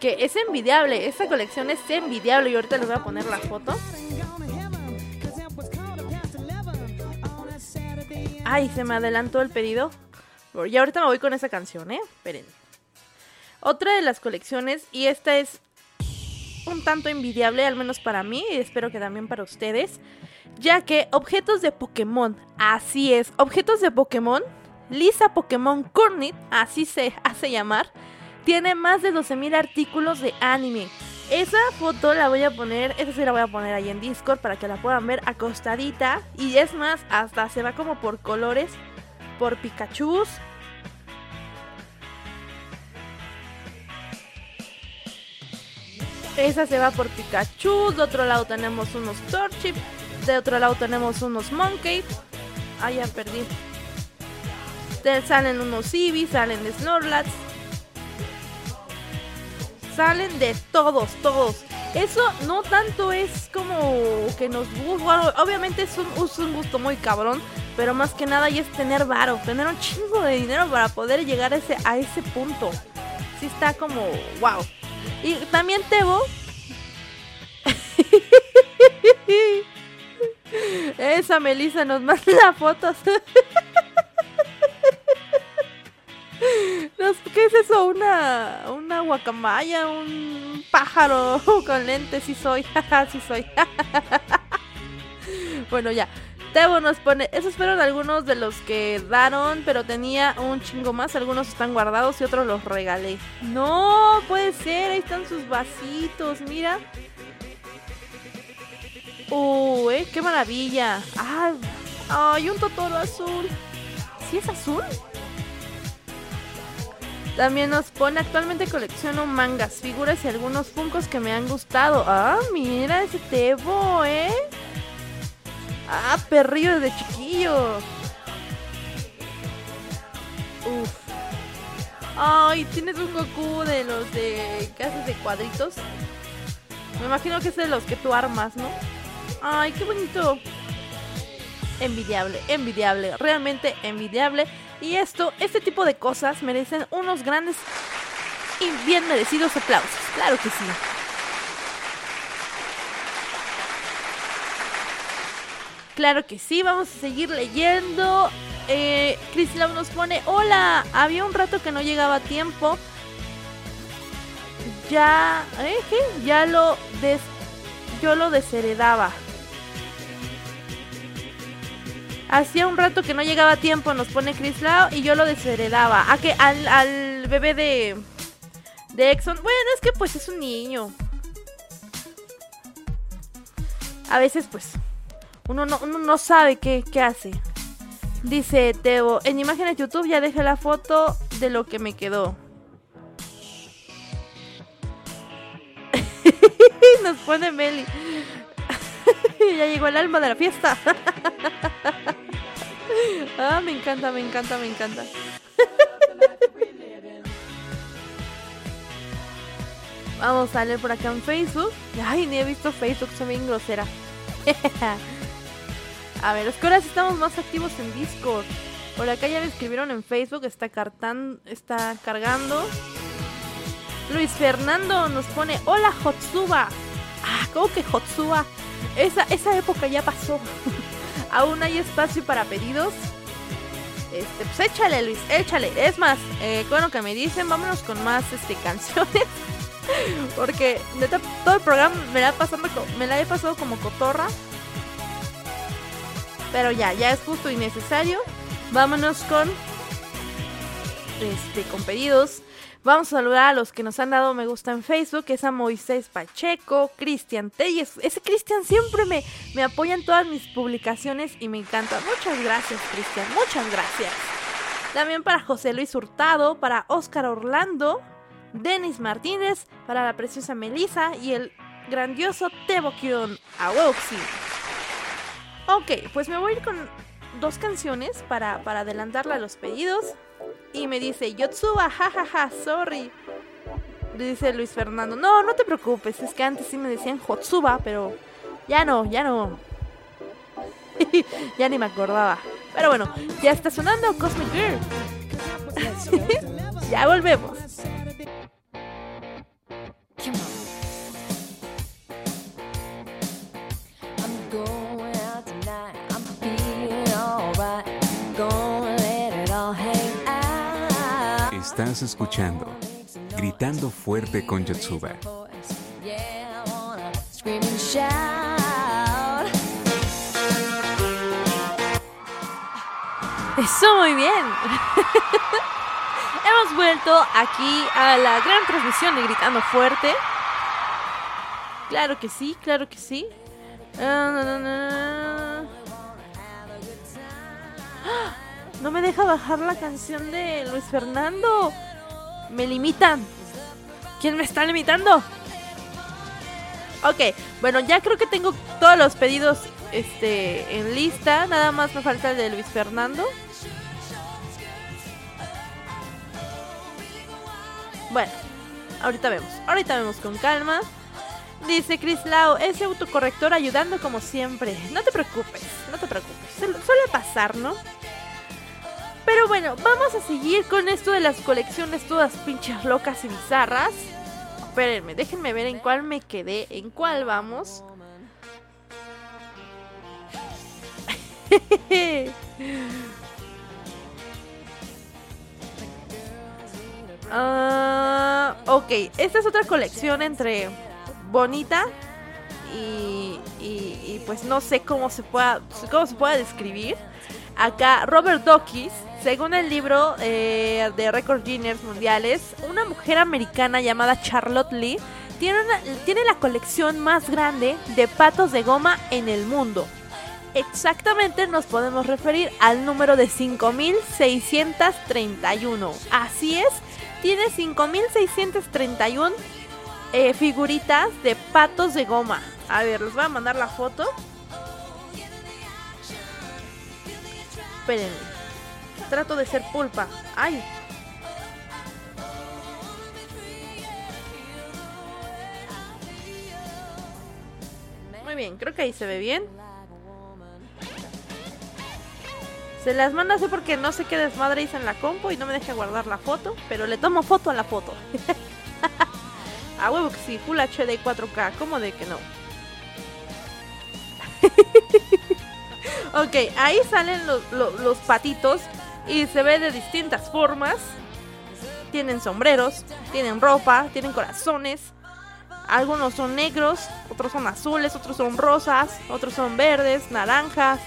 Que es envidiable. Esta colección es envidiable. Y ahorita les voy a poner la foto. Ay, se me adelantó el pedido. Y ahorita me voy con esa canción, ¿eh? Esperen. Otra de las colecciones, y esta es un tanto envidiable, al menos para mí, y espero que también para ustedes, ya que objetos de Pokémon, así es, objetos de Pokémon, Lisa Pokémon Kurnit, así se hace llamar, tiene más de 12.000 artículos de anime. Esa foto la voy a poner, esa sí la voy a poner ahí en Discord para que la puedan ver acostadita. Y es más, hasta se va como por colores, por Pikachus. Esa se va por Pikachu. De otro lado tenemos unos Torchic. De otro lado tenemos unos Monkey. Ah, ya perdí. Salen unos Eevee, salen Snorlax. Salen de todos, todos. Eso no tanto es como que nos gusta. Obviamente es un, es un gusto muy cabrón. Pero más que nada y es tener varo, tener un chingo de dinero para poder llegar a ese, a ese punto. Sí está como wow. Y también Tebo. Esa Melissa nos manda fotos. ¿Qué es eso? ¿Una, una guacamaya? ¿Un pájaro con lentes? Sí soy, sí soy. bueno, ya. Tebo nos pone, esos fueron algunos de los que daron, pero tenía un chingo más. Algunos están guardados y otros los regalé. No, puede ser, ahí están sus vasitos, mira. Uh, eh, qué maravilla. Ah, ay, un totoro azul. ¿Sí es azul? También nos pone, actualmente colecciono mangas, figuras y algunos funcos que me han gustado. Ah, mira ese Tebo, ¿eh? Ah, perrillo desde chiquillo. Uf. Ay, tienes un Goku de los de haces de cuadritos. Me imagino que es de los que tú armas, ¿no? Ay, qué bonito. Envidiable, envidiable, realmente envidiable. Y esto, este tipo de cosas merecen unos grandes y bien merecidos aplausos. Claro que sí. Claro que sí, vamos a seguir leyendo. Eh, Chris Lau nos pone, hola, había un rato que no llegaba a tiempo. Ya, ¿eh? ¿Qué? Ya lo des... Yo lo desheredaba. Hacía un rato que no llegaba a tiempo, nos pone Chris Lau, y yo lo desheredaba. ¿A que Al, al bebé de... De Exxon. Bueno, es que pues es un niño. A veces pues uno no, sabe qué, qué hace. Dice Teo, en imágenes YouTube ya dejé la foto de lo que me quedó. Nos pone Meli. ya llegó el alma de la fiesta. ah, me encanta, me encanta, me encanta. Vamos a leer por acá en Facebook. Ay, ni he visto Facebook, soy bien grosera. A ver, es que ahora sí estamos más activos en Discord. Por acá ya le escribieron en Facebook, está, cartan, está cargando. Luis Fernando nos pone, hola Hotsuba. Ah, ¿cómo que Hotsuba? Esa, esa época ya pasó. Aún hay espacio para pedidos. Este, pues échale Luis, échale. Es más, eh, con lo que me dicen, vámonos con más este, canciones. Porque todo el programa me la, pasando, me la he pasado como cotorra. Pero ya, ya es justo y necesario. Vámonos con este con pedidos. Vamos a saludar a los que nos han dado me gusta en Facebook, es a Moisés Pacheco, Cristian Telles. Ese Cristian siempre me, me apoya en todas mis publicaciones y me encanta. Muchas gracias, Cristian. Muchas gracias. También para José Luis Hurtado, para Óscar Orlando, Denis Martínez, para la preciosa Melissa y el grandioso Tebo Kion Awoxi. Ok, pues me voy a ir con dos canciones para, para adelantarle a los pedidos. Y me dice, Yotsuba, jajaja, sorry. Dice Luis Fernando, no, no te preocupes, es que antes sí me decían Hotsuba, pero ya no, ya no. ya ni me acordaba. Pero bueno, ya está sonando Cosmic Girl. ya volvemos. Estás escuchando Gritando Fuerte con Yotsuba. Eso muy bien. Hemos vuelto aquí a la gran transmisión de Gritando Fuerte. Claro que sí, claro que sí. Ah. ¡Ah! No me deja bajar la canción de Luis Fernando. Me limitan. ¿Quién me está limitando? Ok, bueno, ya creo que tengo todos los pedidos este en lista. Nada más me falta el de Luis Fernando. Bueno, ahorita vemos. Ahorita vemos con calma. Dice Chris Lau, ese autocorrector ayudando como siempre. No te preocupes, no te preocupes. Suele pasar, ¿no? Pero bueno, vamos a seguir con esto de las colecciones todas pinches locas y bizarras. Espérenme, déjenme ver en cuál me quedé, en cuál vamos. Ah, ok, esta es otra colección entre bonita y, y- y, pues no sé cómo se pueda cómo se pueda describir. Acá Robert Dawkins, según el libro eh, de Record Guinness Mundiales, una mujer americana llamada Charlotte Lee tiene, la colección más grande de patos de goma en el mundo. Exactamente nos podemos referir al número de 5631. Así es, tiene 5631 eh, figuritas de patos de goma. A ver, les voy a mandar la foto. Espérenme. Trato de ser pulpa. Ay. Muy bien, creo que ahí se ve bien. Se las manda así porque no sé qué desmadre hice en la compu y no me deja guardar la foto, pero le tomo foto a la foto. a huevo que sí, Full HD 4K, ¿cómo de que no? ok, ahí salen los, lo- los patitos y se ve de distintas formas. Tienen sombreros, tienen ropa, tienen corazones. Algunos son negros, otros son azules, otros son rosas, otros son verdes, naranjas.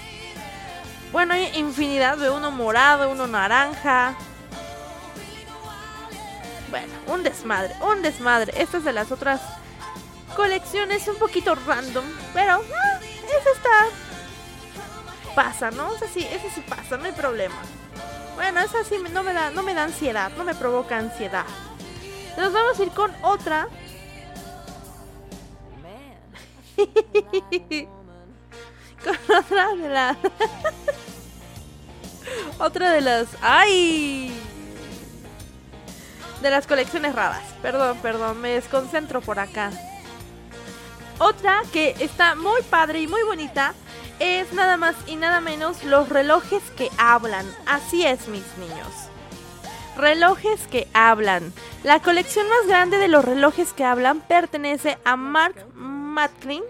Bueno, hay infinidad de uno morado, uno naranja. Bueno, un desmadre, un desmadre. Esta es de las otras colecciones un poquito random, pero ah, esa está pasa, ¿no? Esa sí, esa sí pasa, no hay problema. Bueno, esa sí no me da no me da ansiedad, no me provoca ansiedad. Nos vamos a ir con otra. con otra de las otra de las ay de las colecciones raras. Perdón, perdón, me desconcentro por acá. Otra que está muy padre y muy bonita es nada más y nada menos los relojes que hablan. Así es, mis niños. Relojes que hablan. La colección más grande de los relojes que hablan pertenece a Mark Matlin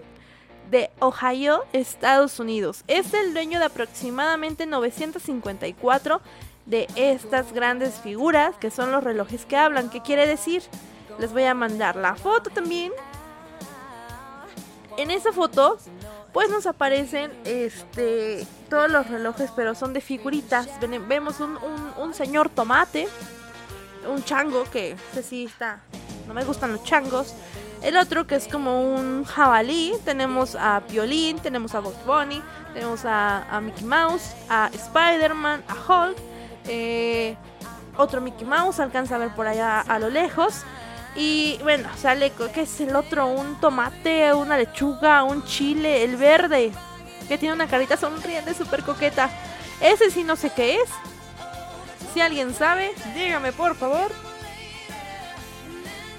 de Ohio, Estados Unidos. Es el dueño de aproximadamente 954 de estas grandes figuras que son los relojes que hablan. ¿Qué quiere decir? Les voy a mandar la foto también. En esa foto, pues nos aparecen este todos los relojes, pero son de figuritas. Vemos un, un- señor tomate, un chango que ese sí está. No me gustan los changos. El otro que es como un jabalí. Tenemos a Piolín, tenemos a Bugs Bunny, tenemos a, a Mickey Mouse, a Spider-Man, a Hulk. eh, otro Mickey Mouse, alcanza a ver por allá a lo lejos. Y bueno, sale, ¿qué es el otro? Un tomate, una lechuga, un chile, el verde, que tiene una carita sonriente súper coqueta. Ese sí no sé qué es. Si alguien sabe, dígame por favor.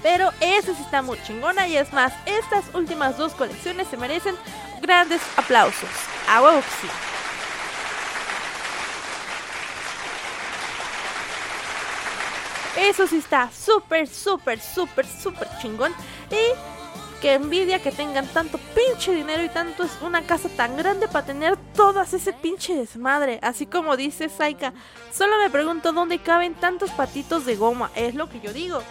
Pero ese sí está muy chingona y es más, estas últimas dos colecciones se merecen grandes aplausos. A huevo sí. Eso sí está súper, súper, súper, súper chingón. Y que envidia que tengan tanto pinche dinero y tanto es una casa tan grande para tener todas ese pinche desmadre. Así como dice Saika, solo me pregunto dónde caben tantos patitos de goma. Es lo que yo digo.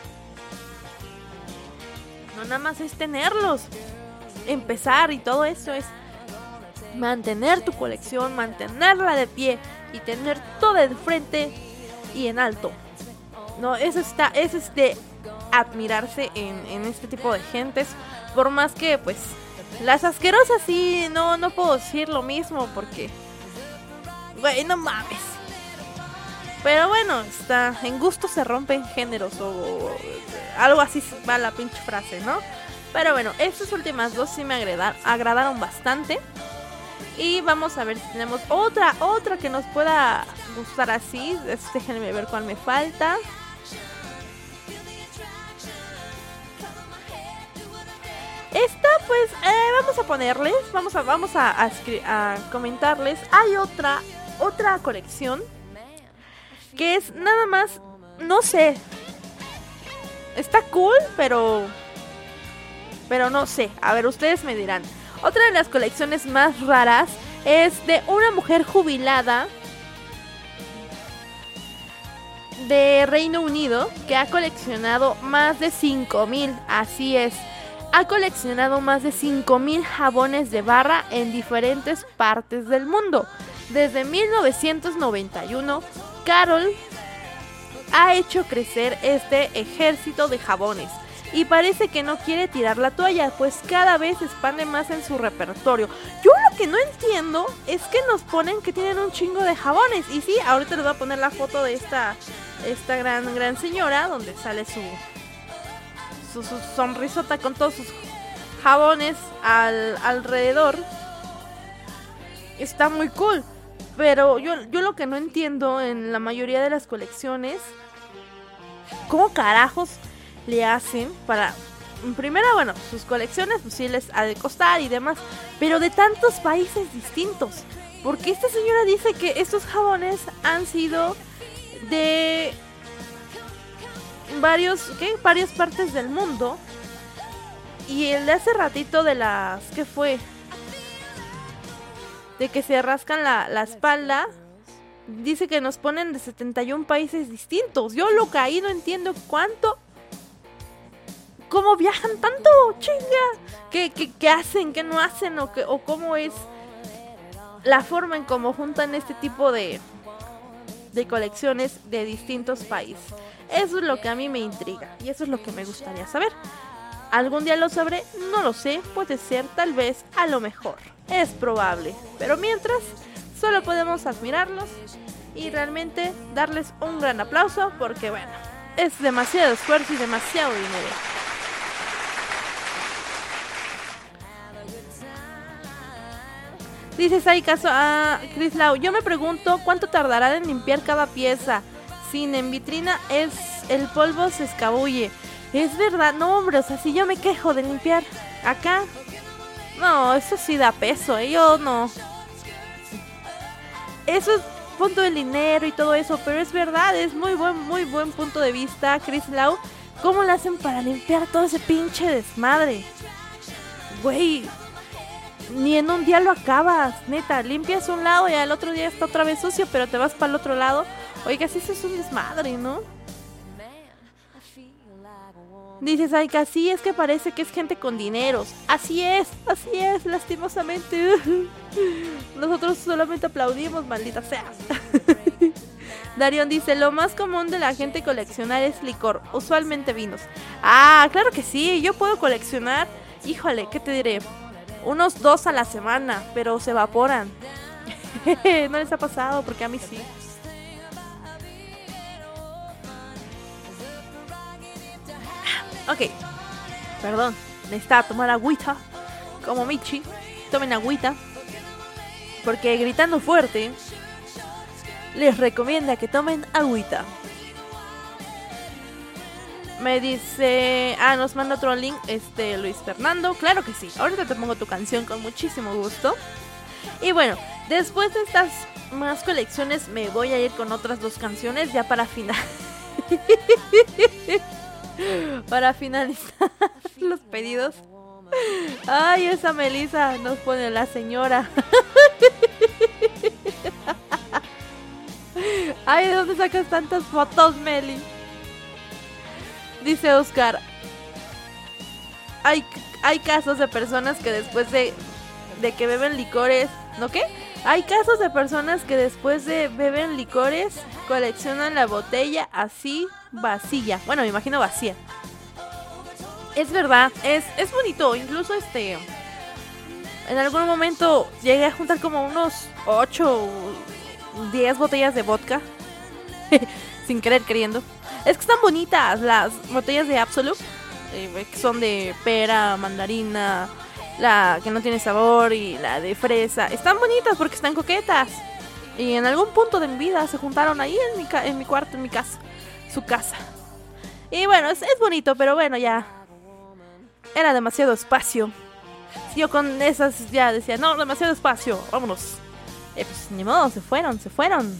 No nada más es tenerlos. Empezar y todo eso es mantener tu colección, mantenerla de pie y tener todo de frente y en alto. No, eso está, eso es de admirarse en, en este tipo de gentes. Por más que, pues, las asquerosas sí, no, no puedo decir lo mismo porque, güey, no mames. Pero bueno, está, en gusto se rompen géneros o, algo así va la pinche frase, ¿no? Pero bueno, estas últimas dos sí me agrada- agradaron bastante. Y vamos a ver si tenemos otra, otra que nos pueda gustar así. Déjenme ver cuál me falta. Esta pues eh, vamos a ponerles, vamos a, vamos a, a comentarles. Hay otra, otra colección que es nada más, no sé, está cool, pero, pero no sé. A ver, ustedes me dirán. Otra de las colecciones más raras es de una mujer jubilada de Reino Unido que ha coleccionado más de 5000, así es. Ha coleccionado más de 5000 jabones de barra en diferentes partes del mundo. Desde 1991, Carol ha hecho crecer este ejército de jabones y parece que no quiere tirar la toalla, pues cada vez expande más en su repertorio. Yo lo que no entiendo es que nos ponen que tienen un chingo de jabones. Y sí, ahorita les voy a poner la foto de esta, esta gran, gran señora, donde sale su, su, sonrisota con todos sus jabones al, alrededor. Está muy cool. Pero yo, yo lo que no entiendo en la mayoría de las colecciones, ¿cómo carajos le hacen para... en Primera, bueno, sus colecciones pues sí les ha de costar y demás, pero de tantos países distintos. Porque esta señora dice que estos jabones han sido de varios, ¿qué? Varias partes del mundo. Y el de hace ratito de las, ¿qué fue? De que se rascan la, la espalda. Dice que nos ponen de 71 países distintos. Yo lo que ahí no entiendo cuánto. ¿Cómo viajan tanto? ¡Chinga! ¿Qué, qué, qué hacen? ¿Qué no hacen? ¿O, qué, ¿O cómo es la forma en cómo juntan este tipo de, de colecciones de distintos países? Eso es lo que a mí me intriga. Y eso es lo que me gustaría saber. ¿Algún día lo sabré? No lo sé. Puede ser, tal vez, a lo mejor. Es probable. Pero mientras, solo podemos admirarlos y realmente darles un gran aplauso porque, bueno, es demasiado esfuerzo y demasiado dinero. Dices ahí caso a Chris Lau. Yo me pregunto cuánto tardará en limpiar cada pieza. Sin en vitrina es el polvo se escabulle. Es verdad, no hombre, o sea, si yo me quejo de limpiar acá, no, eso sí da peso, ¿eh? yo no. Eso es punto del dinero y todo eso, pero es verdad, es muy buen, muy buen punto de vista, Chris Lau. ¿Cómo le hacen para limpiar todo ese pinche desmadre? Güey, ni en un día lo acabas, neta, limpias un lado y al otro día está otra vez sucio, pero te vas para el otro lado. Oiga, si eso es un desmadre, ¿no? Dices, ay, así es que parece que es gente con dineros. Así es, así es, lastimosamente. Nosotros solamente aplaudimos, maldita sea. Darion dice, lo más común de la gente coleccionar es licor, usualmente vinos. Ah, claro que sí, yo puedo coleccionar, híjole, ¿qué te diré? Unos dos a la semana, pero se evaporan. no les ha pasado, porque a mí sí. Ok, perdón, necesitaba tomar agüita, como Michi. Tomen agüita, porque gritando fuerte les recomienda que tomen agüita. Me dice, ah, nos manda otro link, este Luis Fernando. Claro que sí, ahorita te pongo tu canción con muchísimo gusto. Y bueno, después de estas más colecciones, me voy a ir con otras dos canciones ya para final. para finalizar los pedidos. Ay, esa Melissa nos pone la señora. Ay, ¿de dónde sacas tantas fotos, Meli? Dice Oscar. Hay, hay casos de personas que después de, de que beben licores. ¿No qué? Hay casos de personas que después de beben licores coleccionan la botella así vacía. Bueno, me imagino vacía. Es verdad, es, es bonito. Incluso este. En algún momento llegué a juntar como unos 8 o 10 botellas de vodka. Sin querer queriendo. Es que están bonitas las botellas de Absolute. eh, que son de pera, mandarina, la que no tiene sabor y la de fresa. Están bonitas porque están coquetas. Y en algún punto de mi vida se juntaron ahí en mi, en mi cuarto, en mi casa. Su casa. Y bueno, es, es bonito, pero bueno, ya. Era demasiado espacio. Yo con esas ya decía, no, demasiado espacio, vámonos. Eh, pues ni modo, se fueron, se fueron.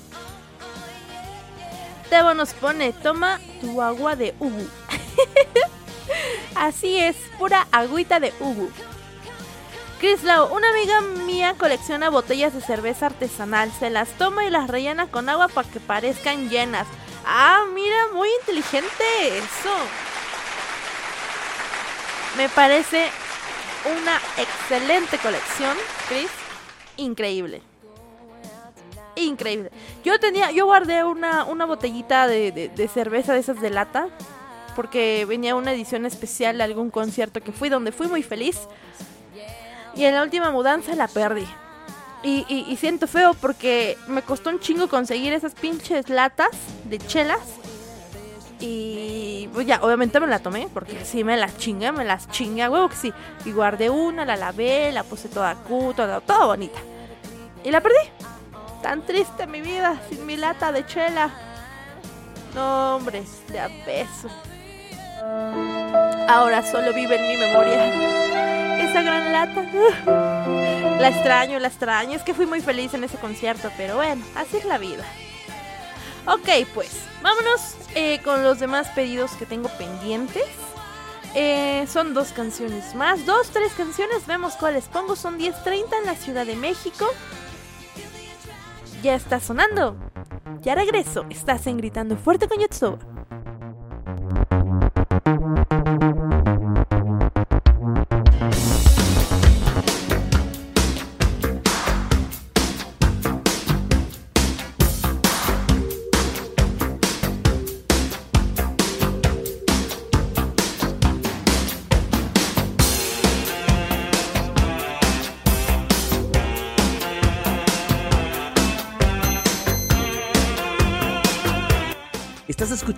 Tebo nos pone, toma tu agua de ubu. Así es, pura agüita de ubu. Chris Lau, una amiga mía colecciona botellas de cerveza artesanal. Se las toma y las rellena con agua para que parezcan llenas. Ah, mira, muy inteligente eso. Me parece una excelente colección, Chris. Increíble. Increíble. Yo tenía, yo guardé una, una botellita de, de- de cerveza de esas de lata. Porque venía una edición especial de algún concierto que fui donde fui muy feliz. Y en la última mudanza la perdí. Y, siento feo porque me costó un chingo conseguir esas pinches latas de chelas. Y pues ya, obviamente me la tomé porque sí me las chingué, me las chingué, huevo que sí. Y guardé una, la lavé, la puse toda cu, toda, toda bonita. Y la perdí. Tan triste mi vida sin mi lata de chela. No, hombre, de a. Ahora solo vive en mi memoria. Esa gran lata. La extraño, la extraño. Es que fui muy feliz en ese concierto, pero bueno, así es la vida. Ok, pues, vámonos eh, con los demás pedidos que tengo pendientes. Eh, son dos canciones más, dos, tres canciones, vemos cuáles pongo. Son 10.30 en la Ciudad de México. Ya está sonando. Ya regreso. Estás en Gritando Fuerte con Yotsuba. Estás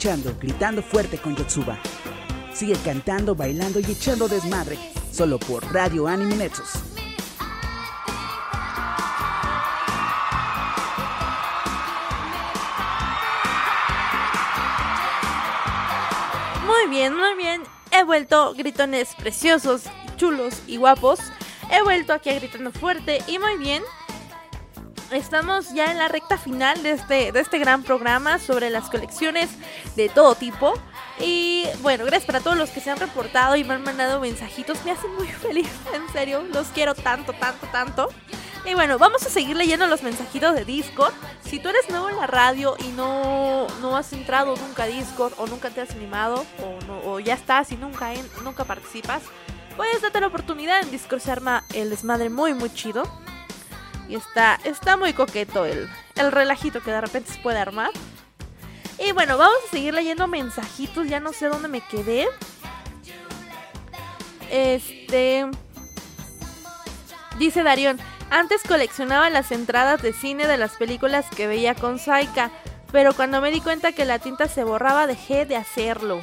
Gritando Fuerte con Yotsuba. Sigue cantando, bailando y echando desmadre. Solo por Radio Anime Nexus. Muy bien, muy bien. He vuelto gritones preciosos, chulos y guapos. He vuelto aquí a gritando fuerte y muy bien. Estamos ya en la recta final de este, de este gran programa sobre las colecciones de todo tipo. Y bueno, gracias para todos los que se han reportado y me han mandado mensajitos. Me hacen muy feliz, en serio. Los quiero tanto, tanto, tanto. Y bueno, vamos a seguir leyendo los mensajitos de Discord. Si tú eres nuevo en la radio y no, no has entrado nunca a Discord o nunca te has animado o, no- o ya estás y nunca, en- nunca participas, pues date la oportunidad. En Discord se arma el desmadre muy, muy chido. Y está, está muy coqueto el, el relajito que de repente se puede armar. Y bueno, vamos a seguir leyendo mensajitos. Ya no sé dónde me quedé. Este. Dice Darión. Antes coleccionaba las entradas de cine de las películas que veía con Saika. Pero cuando me di cuenta que la tinta se borraba, dejé de hacerlo.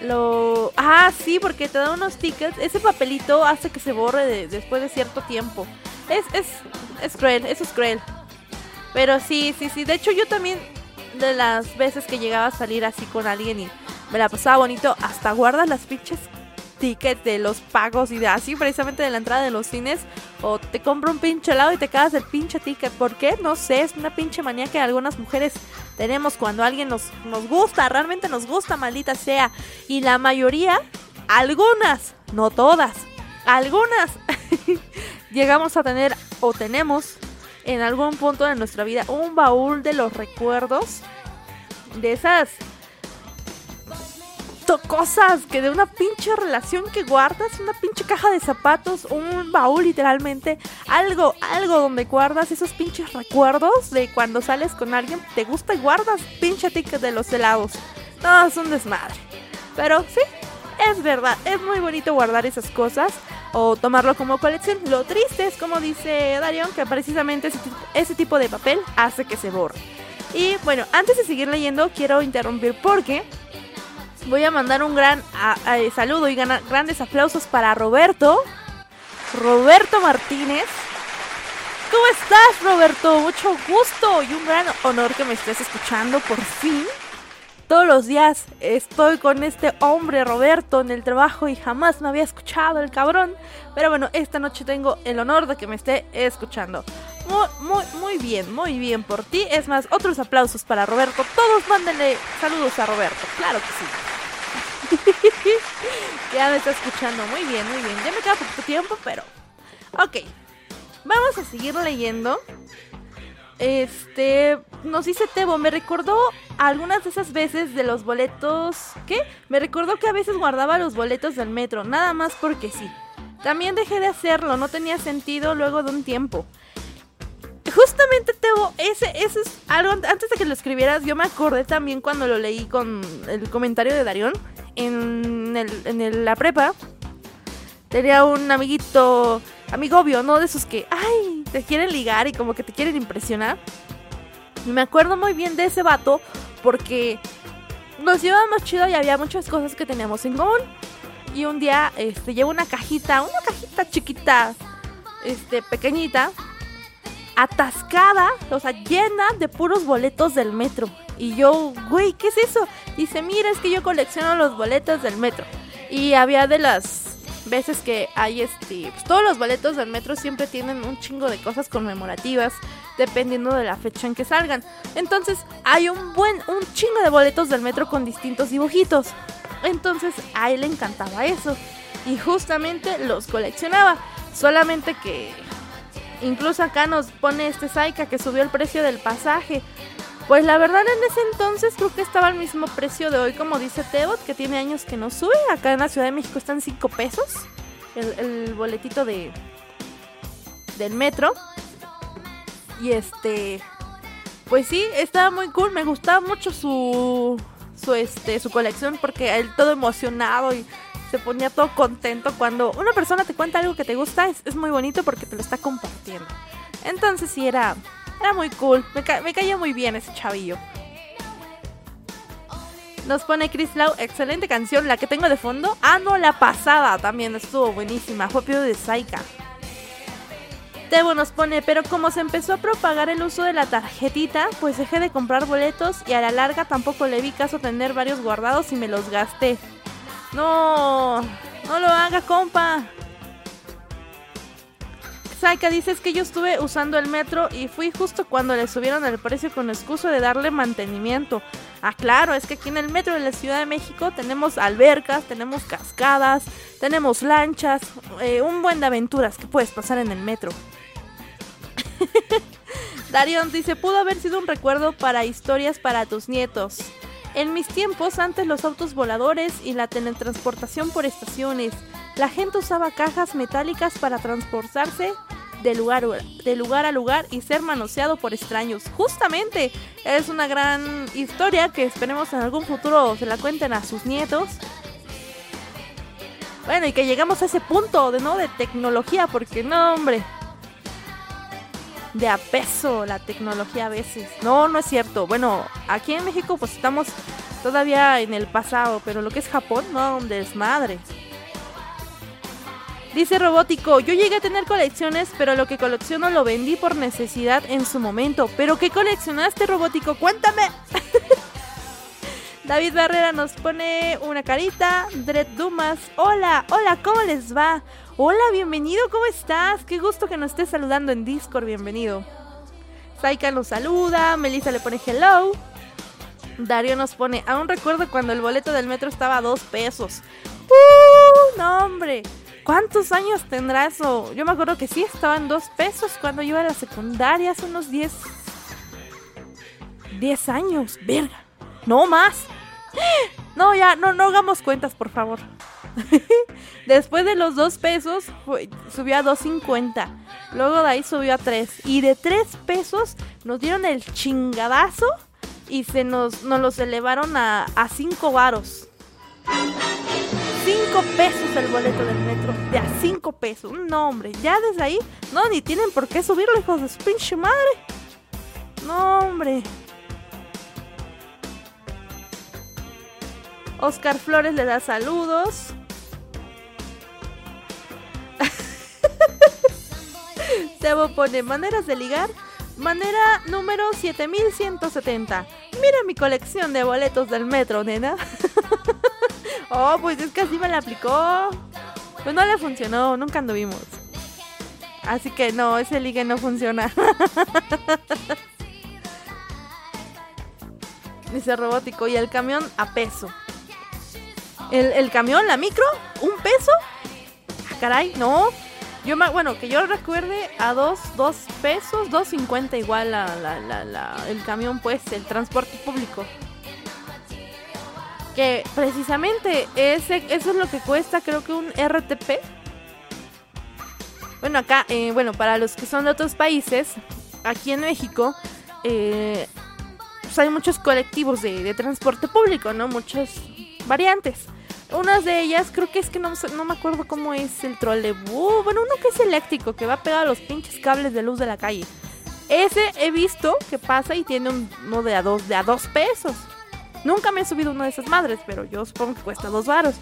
Lo. Ah, sí, porque te da unos tickets. Ese papelito hace que se borre de- después de cierto tiempo. Es, es, es cruel, eso es cruel. Pero sí, sí, sí. De hecho, yo también, de las veces que llegaba a salir así con alguien y me la pasaba bonito, hasta guardas las pinches tickets de los pagos y de así, precisamente de la entrada de los cines. O te compro un pinche helado y te quedas el pinche ticket. ¿Por qué? No sé, es una pinche manía que algunas mujeres tenemos cuando alguien nos, nos gusta, realmente nos gusta, maldita sea. Y la mayoría, algunas, no todas, algunas, llegamos a tener o tenemos en algún punto de nuestra vida un baúl de los recuerdos de esas cosas que de una pinche relación que guardas, una pinche caja de zapatos, un baúl literalmente, algo, algo donde guardas esos pinches recuerdos de cuando sales con alguien, te gusta y guardas pinche ticket de los helados. No, es un desmadre. Pero sí, es verdad, es muy bonito guardar esas cosas o tomarlo como colección. Lo triste es, como dice Darion, que precisamente ese, tipo- de papel hace que se borre. Y bueno, antes de seguir leyendo, quiero interrumpir porque Voy a mandar un gran a- saludo y gana- grandes aplausos para Roberto. Roberto Martínez. ¿Cómo estás, Roberto? Mucho gusto y un gran honor que me estés escuchando por fin. Todos los días estoy con este hombre Roberto en el trabajo y jamás me había escuchado el cabrón. Pero bueno, esta noche tengo el honor de que me esté escuchando. Muy, muy, muy bien, muy bien por ti. Es más, otros aplausos para Roberto. Todos mándenle saludos a Roberto. Claro que sí. ya me está escuchando. Muy bien, muy bien. Ya me queda poquito tiempo, pero... Ok. Vamos a seguir leyendo. Este, nos dice Tebo, me recordó algunas de esas veces de los boletos. ¿Qué? Me recordó que a veces guardaba los boletos del metro, nada más porque sí. También dejé de hacerlo, no tenía sentido luego de un tiempo. Justamente, Tebo, ese, ese es algo. Antes de que lo escribieras, yo me acordé también cuando lo leí con el comentario de Darión en, la prepa. Tenía un amiguito, amigo obvio, ¿no? De esos que, ay, te quieren ligar y como que te quieren impresionar. Me acuerdo muy bien de ese vato porque nos llevábamos chido y había muchas cosas que teníamos en común. Y un día, este, llevo una cajita, una cajita chiquita, este, pequeñita, atascada, o sea, llena de puros boletos del metro. Y yo, güey, ¿qué es eso? Dice, mira, es que yo colecciono los boletos del metro. Y había de las veces que hay este, pues, todos los boletos del metro siempre tienen un chingo de cosas conmemorativas dependiendo de la fecha en que salgan. Entonces, hay un buen un chingo de boletos del metro con distintos dibujitos. Entonces, a él le encantaba eso y justamente los coleccionaba. Solamente que incluso acá nos pone este Saika que subió el precio del pasaje. Pues la verdad en ese entonces creo que estaba al mismo precio de hoy, como dice Tebot, que tiene años que no sube. Acá en la Ciudad de México están 5 pesos el, el boletito de del metro. Y este, pues sí, estaba muy cool. Me gustaba mucho su su este su colección porque él todo emocionado y se ponía todo contento cuando una persona te cuenta algo que te gusta es, es muy bonito porque te lo está compartiendo. Entonces sí era era muy cool. Me, ca- me caía muy bien ese chavillo. Nos pone Chris Lau, excelente canción, la que tengo de fondo. Ah, no, la pasada también estuvo buenísima. Fue Pío de Saika. Tebo nos pone, pero como se empezó a propagar el uso de la tarjetita, pues dejé de comprar boletos y a la larga tampoco le vi caso tener varios guardados y me los gasté. No, no lo haga, compa. Saika dices que yo estuve usando el metro y fui justo cuando le subieron el precio con excusa de darle mantenimiento. Ah, claro, es que aquí en el metro de la Ciudad de México tenemos albercas, tenemos cascadas, tenemos lanchas, eh, un buen de aventuras que puedes pasar en el metro. Darion dice, pudo haber sido un recuerdo para historias para tus nietos. En mis tiempos, antes los autos voladores y la teletransportación por estaciones, la gente usaba cajas metálicas para transportarse de lugar, de lugar a lugar y ser manoseado por extraños. Justamente, es una gran historia que esperemos en algún futuro se la cuenten a sus nietos. Bueno, y que llegamos a ese punto de no de tecnología, porque no, hombre. De a peso la tecnología a veces. No, no es cierto. Bueno, aquí en México pues estamos todavía en el pasado, pero lo que es Japón, no, un desmadre. Dice Robótico, yo llegué a tener colecciones, pero lo que colecciono lo vendí por necesidad en su momento. ¿Pero qué coleccionaste, Robótico? Cuéntame. David Barrera nos pone una carita. Dred Dumas, hola, hola, ¿cómo les va? Hola, bienvenido, ¿cómo estás? Qué gusto que nos estés saludando en Discord, bienvenido. Saika nos saluda, Melissa le pone hello. Darío nos pone, aún recuerdo cuando el boleto del metro estaba a dos pesos. ¡Uh! No, hombre. ¿Cuántos años tendrá eso? Yo me acuerdo que sí, estaba en dos pesos cuando yo iba a la secundaria, hace unos 10... 10 años, verga. No más. No, ya, no, no hagamos cuentas, por favor. Después de los dos pesos, subió a 2.50. Luego de ahí subió a 3. Y de 3 pesos nos dieron el chingadazo y se nos, nos los elevaron a, a 5 varos. 5 pesos el boleto del metro. De a 5 pesos. No, hombre. Ya desde ahí. No, ni tienen por qué subirlo, hijos de su madre. No, hombre. Oscar Flores le da saludos. Tebo pone maneras de ligar. Manera número 7170. Mira mi colección de boletos del metro, nena. oh, pues es que así me la aplicó. Pues no le funcionó, nunca anduvimos. Así que no, ese ligue no funciona. Dice robótico. Y el camión a peso. El, el camión, la micro, un peso. Ah, caray, no. Yo bueno, que yo recuerde a dos, dos pesos, dos cincuenta igual la, la- la- la- el camión, pues, el transporte público. Que precisamente ese, eso es lo que cuesta, creo que un RTP. Bueno, acá, eh, bueno, para los que son de otros países, aquí en México, eh, pues hay muchos colectivos de, transporte público, ¿no? Muchas variantes. Unas de ellas, creo que es que no, no me acuerdo cómo es el trolebús. Bueno, uno que es eléctrico, que va pegado a los pinches cables de luz de la calle. Ese he visto que pasa y tiene un- uno de a dos, de a dos pesos. Nunca me he subido uno de esas madres, pero yo supongo que cuesta dos varos.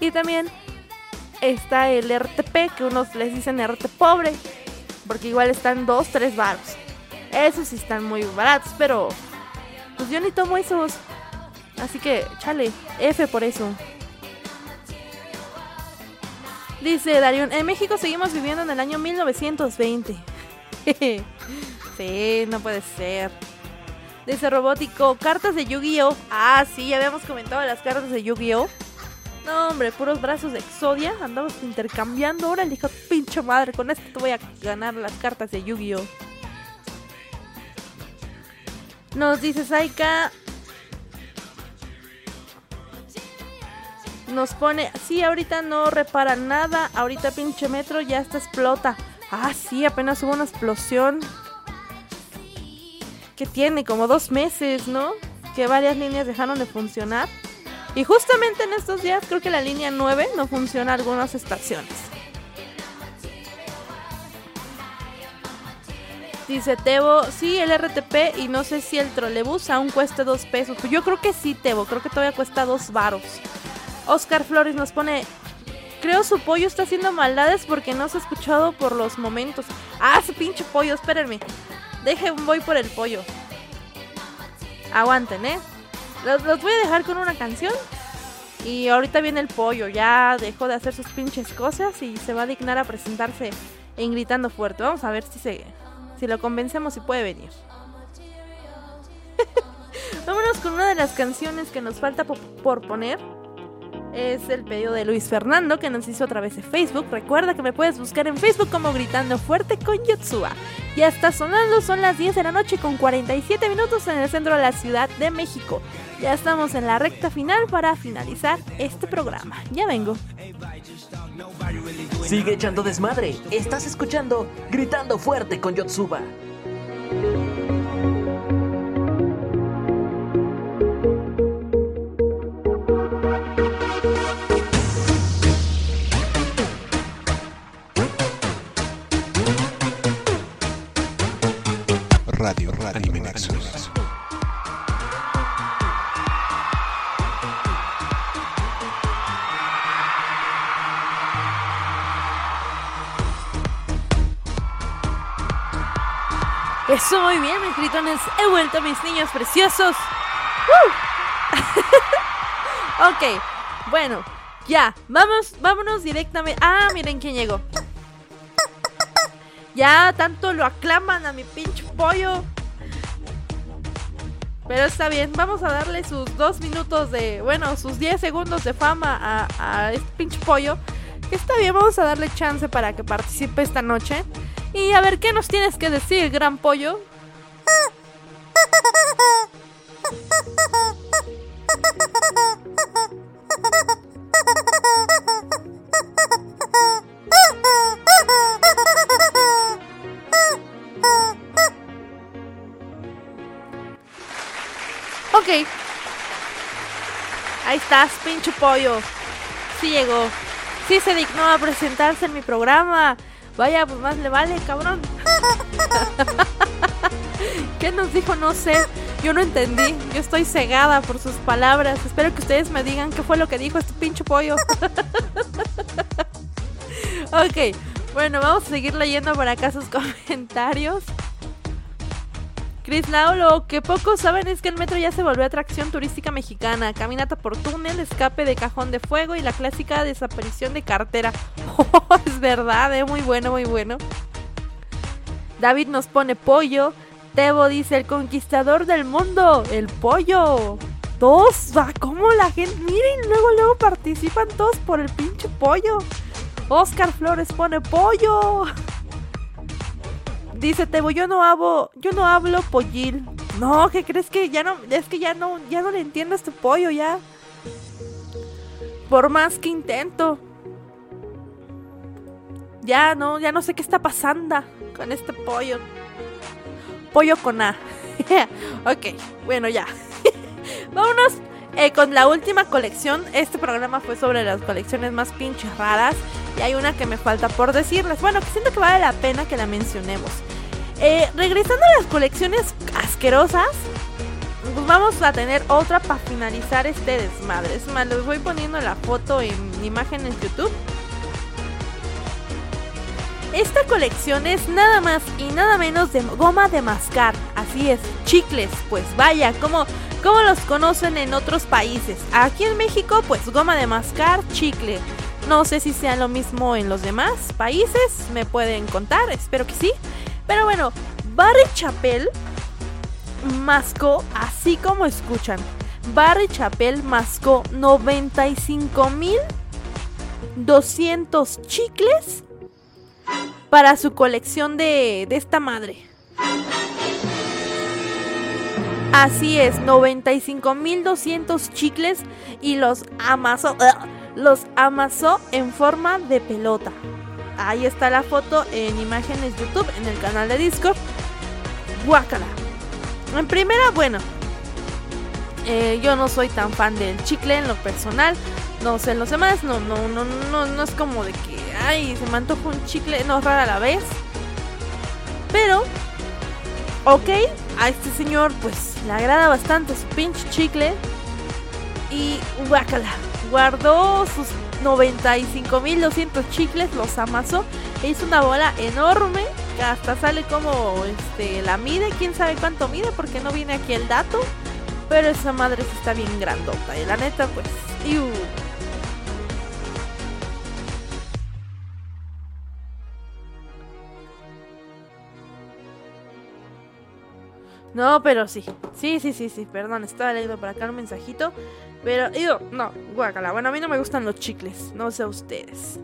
Y también está el RTP, que unos les dicen RT pobre, porque igual están dos, tres varos. Esos sí están muy baratos, pero pues yo ni tomo esos. Así que, chale, F por eso. Dice Darion, en México seguimos viviendo en el año 1920. sí, no puede ser. Dice Robótico, cartas de Yu-Gi-Oh! Ah, sí, ya habíamos comentado las cartas de Yu-Gi-Oh! No, hombre, puros brazos de Exodia. Andamos intercambiando. Ahora, hijo de pinche madre, con esto te voy a ganar las cartas de Yu-Gi-Oh! Nos dice Saika. Nos pone, sí, ahorita no repara nada. Ahorita pinche metro ya está explota. Ah, sí, apenas hubo una explosión. Que tiene como dos meses, ¿no? Que varias líneas dejaron de funcionar. Y justamente en estos días creo que la línea 9 no funciona algunas estaciones. Dice Tebo, sí, el RTP y no sé si el trolebús aún cuesta dos pesos. Yo creo que sí, Tebo, creo que todavía cuesta dos varos. Oscar Flores nos pone, creo su pollo está haciendo maldades porque no se ha escuchado por los momentos. Ah, ese pinche pollo, espérenme. Dejen, voy por el pollo. Aguanten, ¿eh? Los, los voy a dejar con una canción. Y ahorita viene el pollo. Ya dejó de hacer sus pinches cosas y se va a dignar a presentarse en gritando fuerte. Vamos a ver si se, si lo convencemos y puede venir. Vámonos con una de las canciones que nos falta po- por poner. Es el pedido de Luis Fernando que nos hizo a través de Facebook. Recuerda que me puedes buscar en Facebook como Gritando Fuerte con Yotsuba. Ya está sonando, son las 10 de la noche con 47 minutos en el centro de la Ciudad de México. Ya estamos en la recta final para finalizar este programa. Ya vengo. Sigue echando desmadre. Estás escuchando Gritando Fuerte con Yotsuba. Radio, Radio Anime Nexus. Eso muy bien, mis gritones. He vuelto, mis niños preciosos. ¡Uh! ok, bueno, ya. Vamos, vámonos directamente. Ah, miren quién llegó. Ya tanto lo aclaman a mi pinche pollo. Pero está bien, vamos a darle sus dos minutos de, bueno, sus 10 segundos de fama a, este pinche pollo. Está bien, vamos a darle chance para que participe esta noche. Y a ver, ¿qué nos tienes que decir, gran pollo? Ok. Ahí estás, pinche pollo. Sí llegó. Sí se dignó a presentarse en mi programa. Vaya, pues más le vale, cabrón. ¿Qué nos dijo? No sé. Yo no entendí. Yo estoy cegada por sus palabras. Espero que ustedes me digan qué fue lo que dijo este pinche pollo. ok. Bueno, vamos a seguir leyendo por acá sus comentarios. Chris Lau, lo que pocos saben es que el metro ya se volvió atracción turística mexicana. Caminata por túnel, escape de cajón de fuego y la clásica desaparición de cartera. Oh, es verdad, eh, muy bueno, muy bueno. David nos pone pollo. Tebo dice el conquistador del mundo, el pollo. Todos, ah, ¿cómo la gente? Miren, luego, luego participan todos por el pinche pollo. Oscar Flores pone pollo. Dice Tebo, yo no hablo, yo no hablo pollil. No, ¿qué crees que ya no, es que ya no, ya no le entiendo a este pollo ya. Por más que intento. Ya no, ya no sé qué está pasando con este pollo. Pollo con A. ok, bueno ya. Vámonos eh, con la última colección. Este programa fue sobre las colecciones más pinches raras. Y hay una que me falta por decirles. Bueno, que siento que vale la pena que la mencionemos. Eh, regresando a las colecciones asquerosas, pues vamos a tener otra para finalizar este desmadre. Es más, les voy poniendo la foto en imagen en YouTube. Esta colección es nada más y nada menos de goma de mascar. Así es, chicles. Pues vaya, como, los conocen en otros países. Aquí en México, pues goma de mascar, chicle. No sé si sea lo mismo en los demás países. Me pueden contar, espero que sí. Pero bueno, Barry Chapel mascó, así como escuchan, Barry Chapel mascó 95.200 chicles para su colección de, de esta madre. Así es, 95.200 chicles y los amasó, los amasó en forma de pelota. Ahí está la foto en imágenes YouTube en el canal de Discord. Guácala. En primera, bueno, eh, yo no soy tan fan del chicle en lo personal. No sé, los demás no, no, no, no, no es como de que, ay, se me antoja un chicle, no rara a la vez. Pero, ok, a este señor pues le agrada bastante su pinche chicle. Y guácala, guardó sus 95.200 chicles, los amasó e hizo una bola enorme que hasta sale como este la mide, quién sabe cuánto mide porque no viene aquí el dato, pero esa madre sí está bien grandota y la neta pues, iu. No, pero sí. Sí, sí, sí, sí. Perdón, estaba leyendo por acá un mensajito. Pero, digo, no, guácala. Bueno, a mí no me gustan los chicles. No sé a ustedes.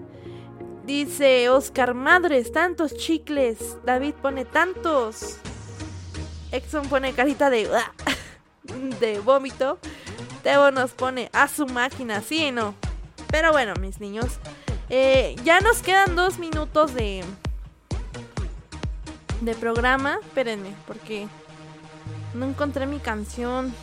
Dice Oscar, madres, tantos chicles. David pone tantos. Exxon pone carita de. de vómito. Tebo nos pone a su máquina, sí y no. Pero bueno, mis niños. eh, ya nos quedan dos minutos de. de programa. Espérenme, porque. No encontré mi canción.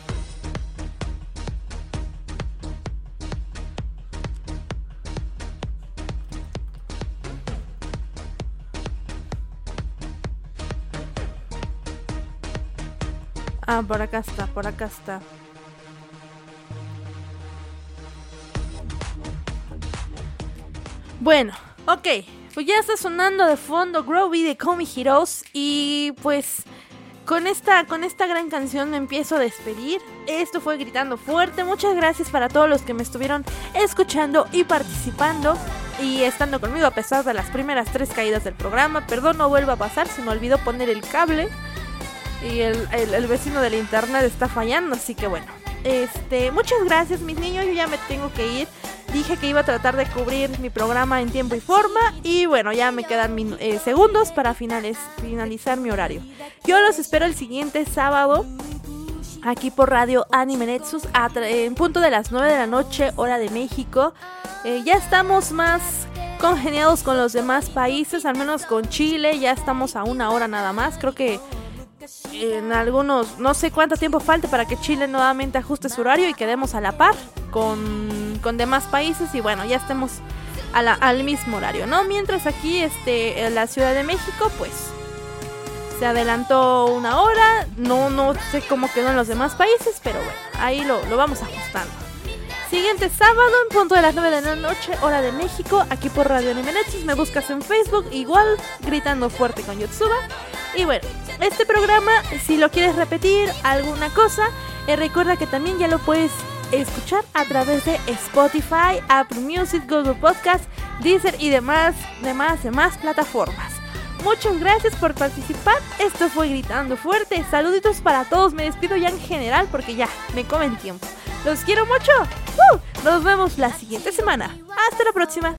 Ah, por acá está, por acá está. Bueno, ok. Pues ya está sonando de fondo Groovy de Comi Heroes. Y pues con esta, con esta gran canción me empiezo a despedir. Esto fue Gritando Fuerte. Muchas gracias para todos los que me estuvieron escuchando y participando. Y estando conmigo a pesar de las primeras tres caídas del programa. Perdón, no vuelva a pasar. Se me olvidó poner el cable. Y el, el- el vecino del internet está fallando. Así que bueno. Este, muchas gracias mis niños. Yo ya me tengo que ir. Dije que iba a tratar de cubrir mi programa en tiempo y forma. Y bueno, ya me quedan min- eh, segundos para finales, finalizar mi horario. Yo los espero el siguiente sábado. Aquí por Radio Anime tra- en punto de las 9 de la noche, hora de México. Eh, ya estamos más congeniados con los demás países, al menos con Chile. Ya estamos a una hora nada más. Creo que en algunos, no sé cuánto tiempo falte para que Chile nuevamente ajuste su horario y quedemos a la par con, con demás países y bueno, ya estemos a al mismo horario, ¿no? Mientras aquí, este, la Ciudad de México, pues Se adelantó una hora, no, no sé cómo quedó en los demás países, pero bueno, ahí lo, lo vamos ajustando. Siguiente sábado, en punto de las 9 de la noche, hora de México, aquí por Radio Anime Nexus, me buscas en Facebook, igual, gritando fuerte con Yotsuba. Y bueno, este programa, si lo quieres repetir, alguna cosa, eh, recuerda que también ya lo puedes escuchar a través de Spotify, Apple Music, Google Podcast, Deezer y demás, demás, demás plataformas. Muchas gracias por participar. Esto fue Gritando Fuerte. Saluditos para todos. Me despido ya en general porque ya me comen tiempo. Los quiero mucho. ¡Uh! Nos vemos la siguiente semana. Hasta la próxima.